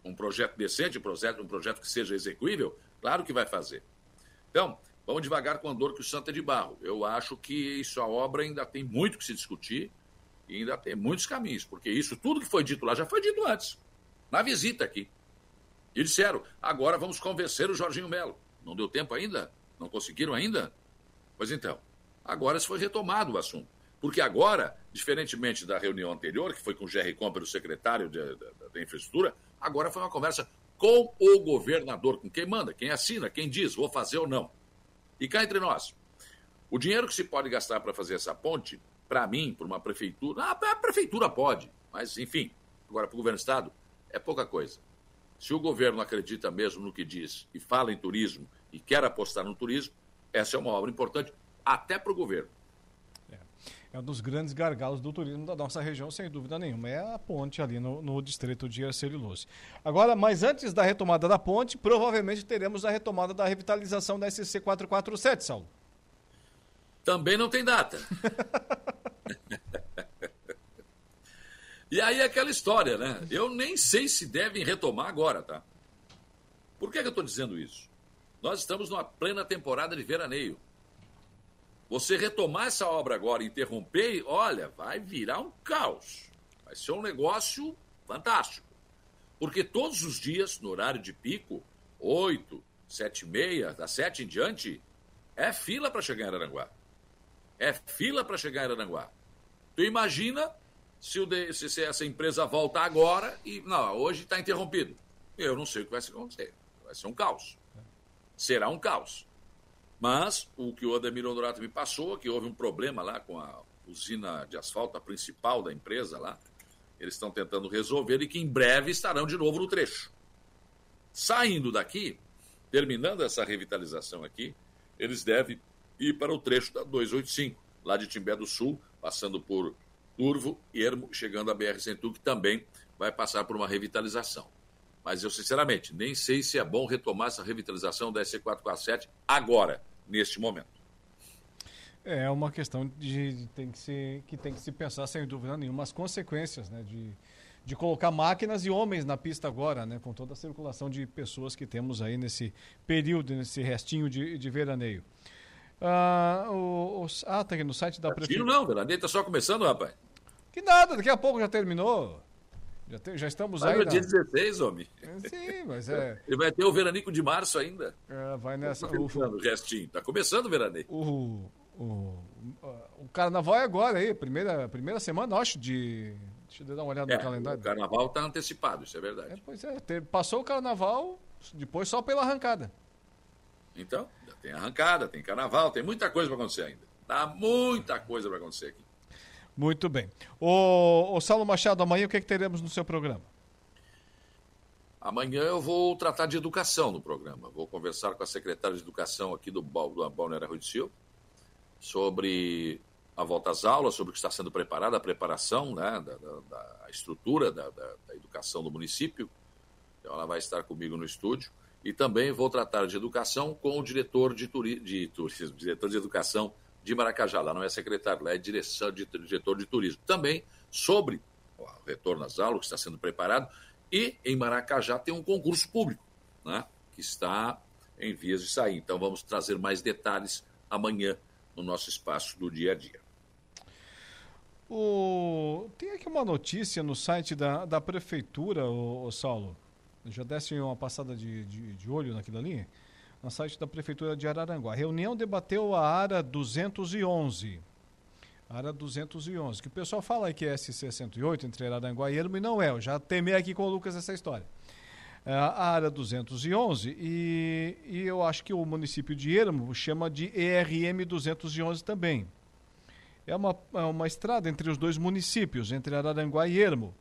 Um projeto decente, um projeto, um projeto que seja execuível, claro que vai fazer. Então, vamos devagar com a dor que o santo é de barro. Eu acho que isso, a obra ainda tem muito que se discutir e ainda tem muitos caminhos, porque isso, tudo que foi dito lá, já foi dito antes, na visita aqui. E disseram, agora vamos convencer o Jorginho Melo. Não deu tempo ainda? Não conseguiram ainda? Pois então, agora se foi retomado o assunto. Porque agora, diferentemente da reunião anterior, que foi com o Jerry Comper, o secretário da infraestrutura, agora foi uma conversa com o governador, com quem manda, quem assina, quem diz, vou fazer ou não. E cá entre nós, o dinheiro que se pode gastar para fazer essa ponte, para mim, para uma prefeitura, ah, a prefeitura pode, mas enfim, agora para o governo do Estado, é pouca coisa. Se o governo acredita mesmo no que diz e fala em turismo e quer apostar no turismo, essa é uma obra importante até para o governo é um dos grandes gargalos do turismo da nossa região, sem dúvida nenhuma. É a ponte ali no, no distrito de Arcelulose. Agora, mas antes da retomada da ponte, provavelmente teremos a retomada da revitalização da SC 447, Saulo. Também não tem data. e aí é aquela história, né? Eu nem sei se devem retomar agora, tá? Por que, que eu estou dizendo isso? Nós estamos numa plena temporada de veraneio. Você retomar essa obra agora e interromper, olha, vai virar um caos. Vai ser um negócio fantástico. Porque todos os dias, no horário de pico, 8, 7 e meia, das 7 em diante, é fila para chegar em Araranguá. É fila para chegar em Araranguá. Tu imagina se, o de, se essa empresa volta agora e. Não, hoje está interrompido. Eu não sei o que vai acontecer. Vai ser um caos. Será um caos. Mas o que o Ademir Honorato me passou, que houve um problema lá com a usina de asfalto, principal da empresa lá. Eles estão tentando resolver e que em breve estarão de novo no trecho. Saindo daqui, terminando essa revitalização aqui, eles devem ir para o trecho da 285, lá de Timbé do Sul, passando por Turvo, Ermo, chegando a BR-101, que também vai passar por uma revitalização. Mas eu, sinceramente, nem sei se é bom retomar essa revitalização da SC447 agora neste momento. É uma questão de, de tem que se, que tem que se pensar, sem dúvida nenhuma, as consequências né, de, de colocar máquinas e homens na pista agora, né, com toda a circulação de pessoas que temos aí nesse período, nesse restinho de, de veraneio. Ah, o, o, ah, tá aqui no site da Prefeitura. não, veraneio está só começando, rapaz. Que nada, daqui a pouco já terminou. Já, te, já estamos vai aí. no dia 16, homem. Sim, mas é. Ele vai ter o veranico de março ainda. É, vai nessa. Tá o restinho. Tá começando o veraneio. O, o, o carnaval é agora aí, primeira, primeira semana, acho, de. Deixa eu dar uma olhada é, no calendário. O carnaval está antecipado, isso é verdade. É, pois é, passou o carnaval, depois só pela arrancada. Então, tem arrancada, tem carnaval, tem muita coisa para acontecer ainda. Tá muita coisa para acontecer aqui. Muito bem. O, o Saulo Machado, amanhã o que, é que teremos no seu programa? Amanhã eu vou tratar de educação no programa. Vou conversar com a secretária de Educação aqui do, do Balneário Rui de Silva sobre a volta às aulas, sobre o que está sendo preparado, a preparação né, da, da, da estrutura da, da, da, educação do município. Então ela vai estar comigo no estúdio. E também vou tratar de educação com o diretor de, turi de turismo, diretor de educação de Maracajá. Lá não é secretário, lá é direção de, diretor de turismo. Também sobre o retorno às aulas que está sendo preparado. E em Maracajá tem um concurso público, né, que está em vias de sair. Então vamos trazer mais detalhes amanhã no nosso espaço do dia a dia. O... Tem aqui uma notícia no site da, da prefeitura, o, Saulo. Já desse uma passada de, de, de olho naquilo ali? No site da Prefeitura de Araranguá. A reunião debateu a área 211. Área 211, que o pessoal fala que é SC-108 entre Araranguá e Ermo, e não é. Eu já temei aqui com o Lucas essa história. É a área 211 e, e eu acho que o município de Ermo chama de ERM 211 também. É uma, é uma estrada entre os dois municípios, entre Araranguá e Ermo.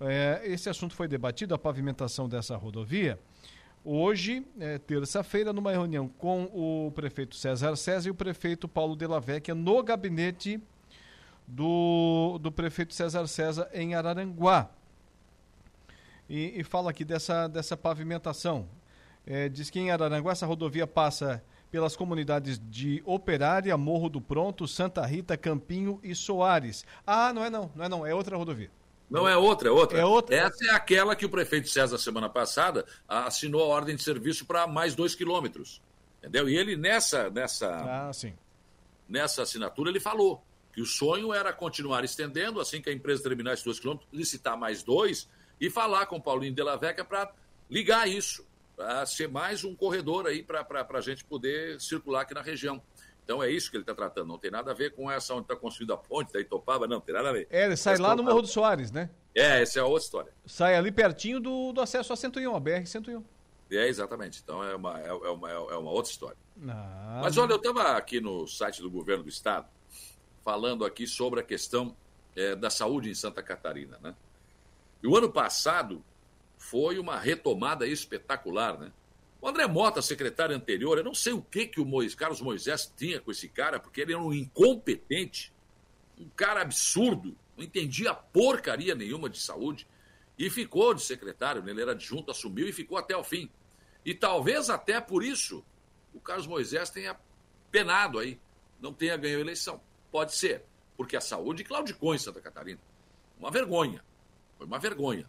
É, esse assunto foi debatido, a pavimentação dessa rodovia, hoje, é, terça-feira, numa reunião com o prefeito César César e o prefeito Paulo Della Vecchia no gabinete do, do prefeito César César em Araranguá. E, e fala aqui dessa, dessa pavimentação. É, diz que em Araranguá essa rodovia passa pelas comunidades de Operária, Morro do Pronto, Santa Rita, Campinho e Soares. Ah, não é não, não é não, é outra rodovia. Não é outra, é outra. É outra. Essa é aquela que o prefeito César, semana passada, assinou a ordem de serviço para mais dois quilômetros. Entendeu? E ele, nessa, nessa, ah, sim. nessa assinatura, ele falou que o sonho era continuar estendendo, assim que a empresa terminar esses dois quilômetros, licitar mais dois e falar com o Paulinho de la Vecchia para ligar isso, para ser mais um corredor aí para a gente poder circular aqui na região. Então é isso que ele está tratando. Não tem nada a ver com essa onde está construída a ponte da Itopava, não, tem nada a ver. É, ele sai Mas lá no Morro do Soares, né? É, essa é a outra história. Sai ali pertinho do, do acesso a 101, a BR-101. É, exatamente. Então é uma, é, é uma, é uma outra história. Ah, Mas olha, eu estava aqui no site do governo do estado falando aqui sobre a questão é, da saúde em Santa Catarina, né? E o ano passado foi uma retomada espetacular, né? O André Mota, secretário anterior, eu não sei o que, que o Moisés, Carlos Moisés tinha com esse cara, porque ele era um incompetente, um cara absurdo, não entendia porcaria nenhuma de saúde, e ficou de secretário, né? ele era adjunto, assumiu e ficou até o fim. E talvez até por isso o Carlos Moisés tenha penado aí, não tenha ganho a eleição. Pode ser, porque a saúde claudicou em Santa Catarina. Uma vergonha. Foi uma vergonha.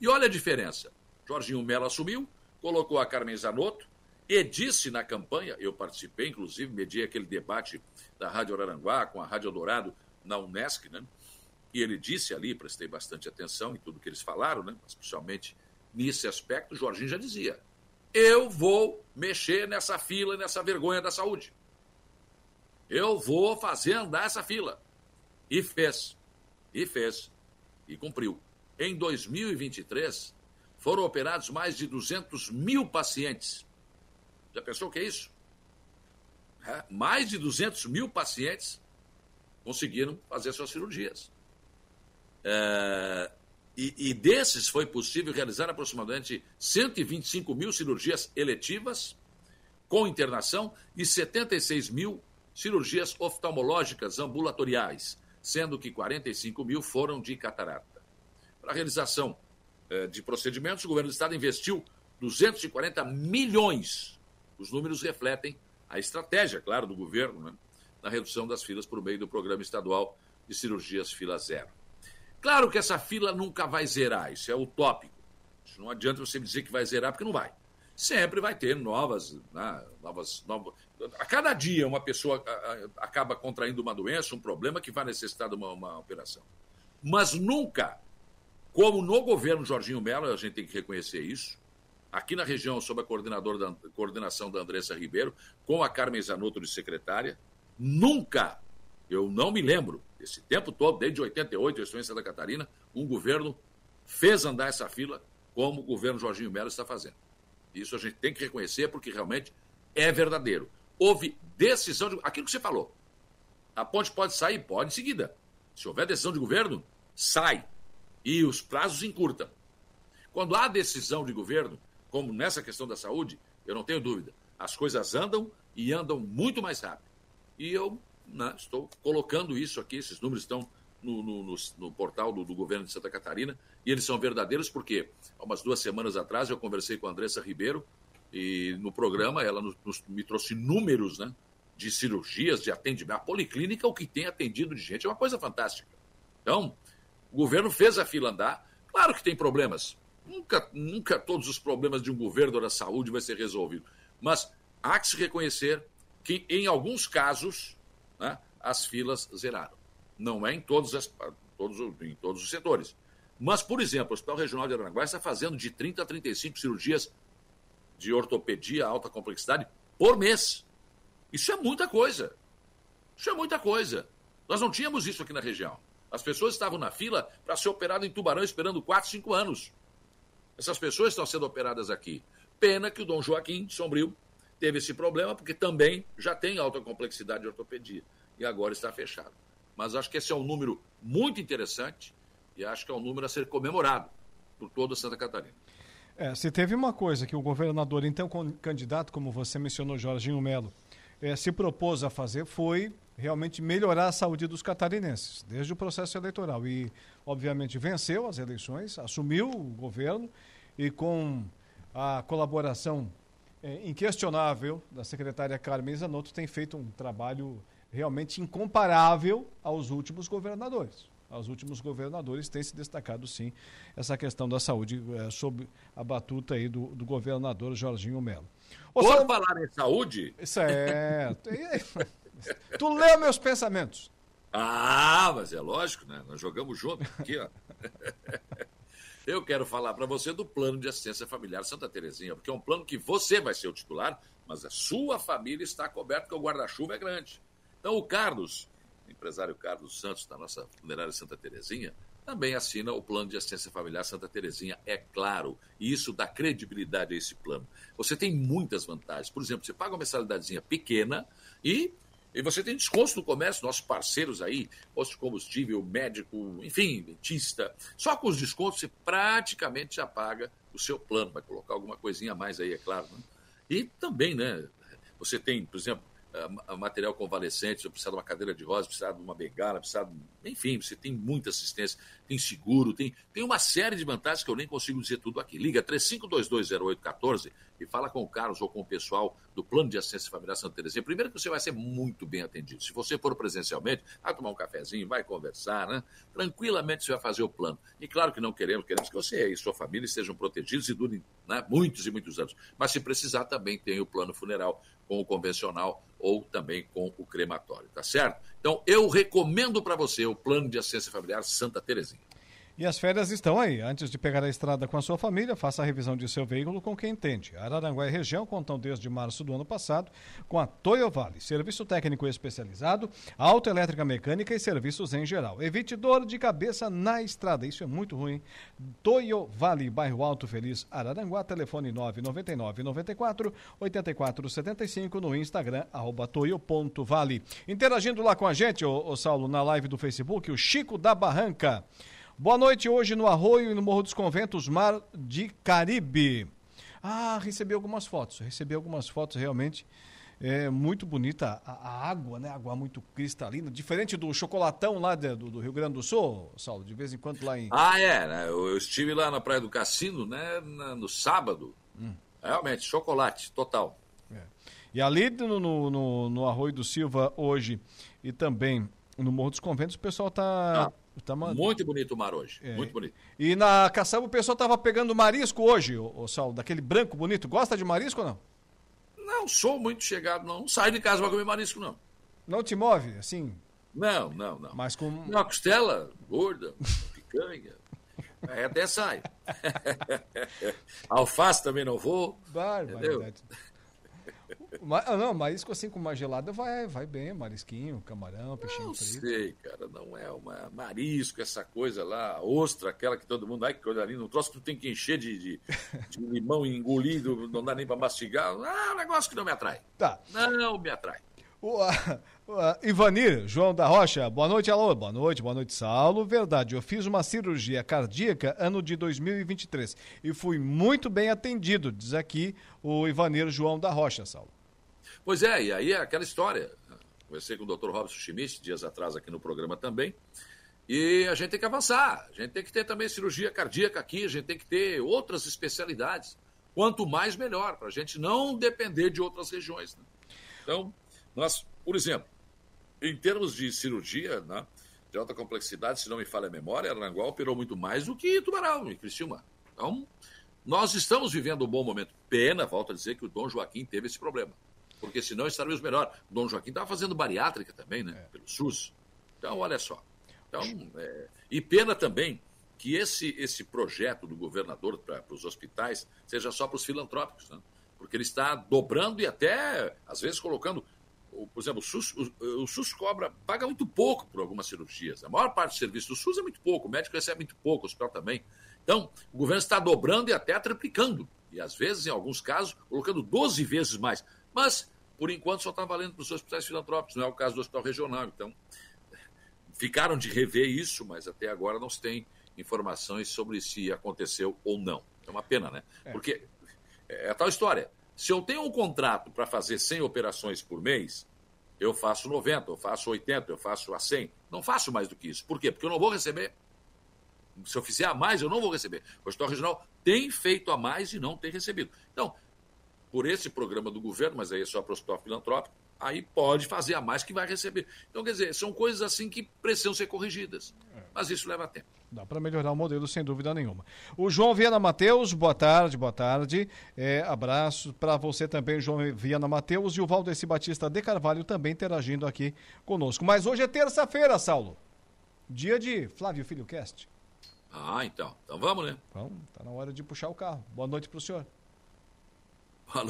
E olha a diferença. Jorginho Mello assumiu, colocou a Carmen Zanotto e disse na campanha, eu participei, inclusive, mediei aquele debate da Rádio Araranguá com a Rádio Dourado na Unesc, né? E ele disse ali, prestei bastante atenção em tudo que eles falaram, né? Especialmente nesse aspecto, o Jorginho já dizia: eu vou mexer nessa fila, nessa vergonha da saúde. Eu vou fazer andar essa fila. E fez. E fez. E cumpriu. Em 2023, foram operados mais de 200 mil pacientes. Já pensou o que é isso? É, mais de 200 mil pacientes conseguiram fazer suas cirurgias. É, e, e, desses foi possível realizar aproximadamente 125 mil cirurgias eletivas com internação e 76 mil cirurgias oftalmológicas ambulatoriais, sendo que 45 mil foram de catarata. Para a realização de procedimentos, o governo do estado investiu 240 milhões. Os números refletem a estratégia, claro, do governo né, na redução das filas por meio do programa estadual de cirurgias fila zero. Claro que essa fila nunca vai zerar, isso é utópico. Isso não adianta você dizer que vai zerar, porque não vai. Sempre vai ter novas, né, novas, novas. A cada dia uma pessoa acaba contraindo uma doença, um problema que vai necessitar de uma, uma operação. Mas nunca como no governo Jorginho Mello, a gente tem que reconhecer isso, aqui na região, sob a da, coordenação da Andressa Ribeiro, com a Carmen Zanotto de secretária, nunca, eu não me lembro, esse tempo todo, desde 88, eu estou em Santa Catarina, um governo fez andar essa fila como o governo Jorginho Mello está fazendo. Isso a gente tem que reconhecer porque realmente é verdadeiro. Houve decisão de. Aquilo que você falou. A ponte pode sair? Pode em seguida. Se houver decisão de governo, sai e os prazos encurtam. Quando há decisão de governo, como nessa questão da saúde, eu não tenho dúvida, as coisas andam e andam muito mais rápido. E eu né, estou colocando isso aqui, esses números estão no, no, no, no portal do, do, governo de Santa Catarina, e eles são verdadeiros porque, há umas duas semanas atrás, eu conversei com a Andressa Ribeiro, e no programa ela nos, nos, me trouxe números né, de cirurgias, de atendimento. A policlínica, o que tem atendido de gente, é uma coisa fantástica. Então, o governo fez a fila andar. Claro que tem problemas. Nunca, nunca todos os problemas de um governo da saúde vai ser resolvido. Mas há que se reconhecer que, em alguns casos, né, as filas zeraram. Não é em todos, as, todos, em todos os setores. Mas, por exemplo, o Hospital Regional de Aranaguá está fazendo de 30 a 35 cirurgias de ortopedia alta complexidade por mês. Isso é muita coisa. Isso é muita coisa. Nós não tínhamos isso aqui na região. As pessoas estavam na fila para ser operado em Tubarão esperando 4, 5 anos. Essas pessoas estão sendo operadas aqui. Pena que o Dom Joaquim Sombrio teve esse problema, porque também já tem alta complexidade de ortopedia. E agora está fechado. Mas acho que esse é um número muito interessante e acho que é um número a ser comemorado por toda Santa Catarina. É, se teve uma coisa que o governador, então candidato, como você mencionou, Jorginho Melo, é, se propôs a fazer foi realmente melhorar a saúde dos catarinenses, desde o processo eleitoral. E, obviamente, venceu as eleições, assumiu o governo e, com a colaboração é, inquestionável da secretária Carmen Zanotto, tem feito um trabalho realmente incomparável aos últimos governadores. Aos últimos governadores tem se destacado, sim, essa questão da saúde é, sob a batuta aí do, do governador Jorginho Melo. Por falar em saúde... Certo. Tu leu meus pensamentos. Ah, mas é lógico, né? Nós jogamos junto aqui, ó. Eu quero falar para você do plano de assistência familiar Santa Terezinha, porque é um plano que você vai ser o titular, mas a sua família está coberta, porque o guarda-chuva é grande. Então, o Carlos, empresário Carlos Santos, da nossa funerária Santa Terezinha, também assina o plano de assistência familiar Santa Terezinha, é claro. E isso dá credibilidade a esse plano. Você tem muitas vantagens. Por exemplo, você paga uma mensalidadezinha pequena e e você tem desconto no comércio, nossos parceiros aí, posto de combustível, médico, enfim, dentista. Só com os descontos você praticamente já paga o seu plano. Vai colocar alguma coisinha a mais aí, é claro. Né? E também, né? Você tem, por exemplo, material convalescente, se precisar de uma cadeira de rosa, precisar de uma bengala, precisar de... Enfim, você tem muita assistência, tem seguro, tem, tem uma série de vantagens que eu nem consigo dizer tudo aqui. Liga 35220814 e fala com o Carlos ou com o pessoal do Plano de Assistência Familiar Santa Teresinha. Primeiro que você vai ser muito bem atendido. Se você for presencialmente, vai tomar um cafezinho, vai conversar, né? Tranquilamente você vai fazer o plano. E claro que não queremos, queremos que você e sua família estejam protegidos e durem né, muitos e muitos anos. Mas se precisar, também tem o plano funeral com o convencional ou também com o crematório, tá certo? Então, eu recomendo para você o plano de assistência familiar Santa Terezinha. E as férias estão aí. Antes de pegar a estrada com a sua família, faça a revisão de seu veículo com quem entende. Araranguá e região contam desde março do ano passado com a Toyo Vale, serviço técnico especializado, autoelétrica mecânica e serviços em geral. Evite dor de cabeça na estrada, isso é muito ruim. Toyo Vale, bairro Alto Feliz, Araranguá, telefone 999 94 84 75 no Instagram, arroba toyo.vale. Interagindo lá com a gente, o, o Saulo, na live do Facebook, o Chico da Barranca. Boa noite hoje no Arroio e no Morro dos Conventos, Mar de Caribe. Ah, recebi algumas fotos, recebi algumas fotos realmente. É muito bonita a, a água, né? Água muito cristalina, diferente do chocolatão lá de, do, do, Rio Grande do Sul, Saulo, de vez em quando lá em. Ah, é, né? eu, eu estive lá na Praia do Cassino, né? Na, no sábado. Hum. Realmente, chocolate, total. É. E ali no, no, no, no Arroio do Silva hoje e também no Morro dos Conventos, o pessoal está. Ah Tá muito bonito o mar hoje. É. Muito bonito. E na caçamba o pessoal tava pegando marisco hoje, o, o Saulo, daquele branco bonito. Gosta de marisco ou não? Não sou muito chegado, não. Não saio de casa para comer marisco, não. Não te move, assim? Não, não, não. Mas com. Uma costela gorda, picanha. Até sai. Alface também não vou. Barbaridade. Mas, ah, não, marisco assim com uma gelada vai, vai bem, marisquinho, camarão, peixinho não frito. Não sei, cara, não é uma marisco, essa coisa lá, ostra, aquela que todo mundo, ai que coisa linda, um troço que tu tem que encher de, de, de limão engolido, não dá nem para mastigar. Ah, é um negócio que não me atrai. Tá. Não me atrai. O, uh, uh, Ivanir, João da Rocha, boa noite, alô, boa noite, boa noite, Saulo. Verdade, eu fiz uma cirurgia cardíaca ano de 2023 e fui muito bem atendido, diz aqui o Ivanir João da Rocha, Saulo. Pois é, e aí é aquela história. Conversei com o Dr. Robson Schmidt dias atrás aqui no programa também. E a gente tem que avançar, a gente tem que ter também cirurgia cardíaca aqui, a gente tem que ter outras especialidades. Quanto mais, melhor, para a gente não depender de outras regiões. Né? Então, nós, por exemplo, em termos de cirurgia né, de alta complexidade, se não me falha a memória, Aranguá operou muito mais do que Tubarão e Criciúma. Então, nós estamos vivendo um bom momento. Pena, volto a dizer, que o Dom Joaquim teve esse problema porque senão estaríamos melhor. O Dom Joaquim estava fazendo bariátrica também, né? É. Pelo SUS. Então, olha só. Então, é... E pena também que esse, esse projeto do governador para os hospitais seja só para os filantrópicos, né? porque ele está dobrando e até, às vezes, colocando. Por exemplo, o SUS, o, o SUS cobra, paga muito pouco por algumas cirurgias. A maior parte do serviço do SUS é muito pouco, o médico recebe muito pouco, o hospital também. Então, o governo está dobrando e até triplicando. E às vezes, em alguns casos, colocando 12 vezes mais. Mas, por enquanto, só está valendo para os hospitais filantrópicos, não é o caso do hospital regional. Então, ficaram de rever isso, mas até agora não se tem informações sobre se aconteceu ou não. É uma pena, né? É. Porque é a tal história. Se eu tenho um contrato para fazer 100 operações por mês, eu faço 90, eu faço 80, eu faço a 100. Não faço mais do que isso. Por quê? Porque eu não vou receber. Se eu fizer a mais, eu não vou receber. O Hospital Regional tem feito a mais e não tem recebido. Então, por esse programa do governo, mas aí é só para o Hospital Filantrópico, aí pode fazer a mais que vai receber. Então, quer dizer, são coisas assim que precisam ser corrigidas. Mas isso leva tempo. Dá para melhorar o modelo, sem dúvida nenhuma. O João Viana Mateus, boa tarde, boa tarde. É, abraço para você também, João Viana Mateus, e o Valdeci Batista de Carvalho também interagindo aqui conosco. Mas hoje é terça-feira, Saulo. Dia de Flávio Filho Cast. Ah, então. Então vamos, né? Vamos, tá na hora de puxar o carro. Boa noite para o senhor.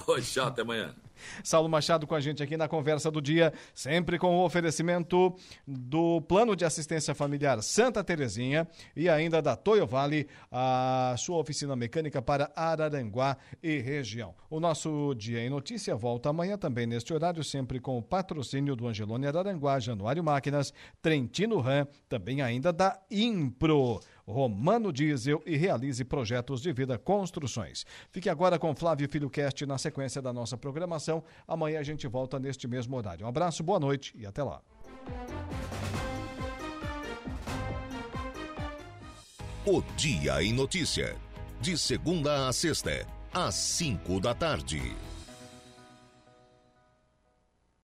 Noite, tchau, até amanhã. Saulo Machado com a gente aqui na conversa do dia, sempre com o oferecimento do Plano de Assistência Familiar Santa Terezinha e ainda da Toyo Vale, a sua oficina mecânica para Araranguá e região. O nosso Dia em Notícia volta amanhã também neste horário, sempre com o patrocínio do Angelone Araranguá, Januário Máquinas, Trentino Ram, também ainda da Impro. Romano Diesel e realize projetos de vida construções. Fique agora com Flávio Filho Cast na sequência da nossa programação. Amanhã a gente volta neste mesmo horário. Um abraço, boa noite e até lá. O Dia em Notícia. De segunda a sexta, às cinco da tarde.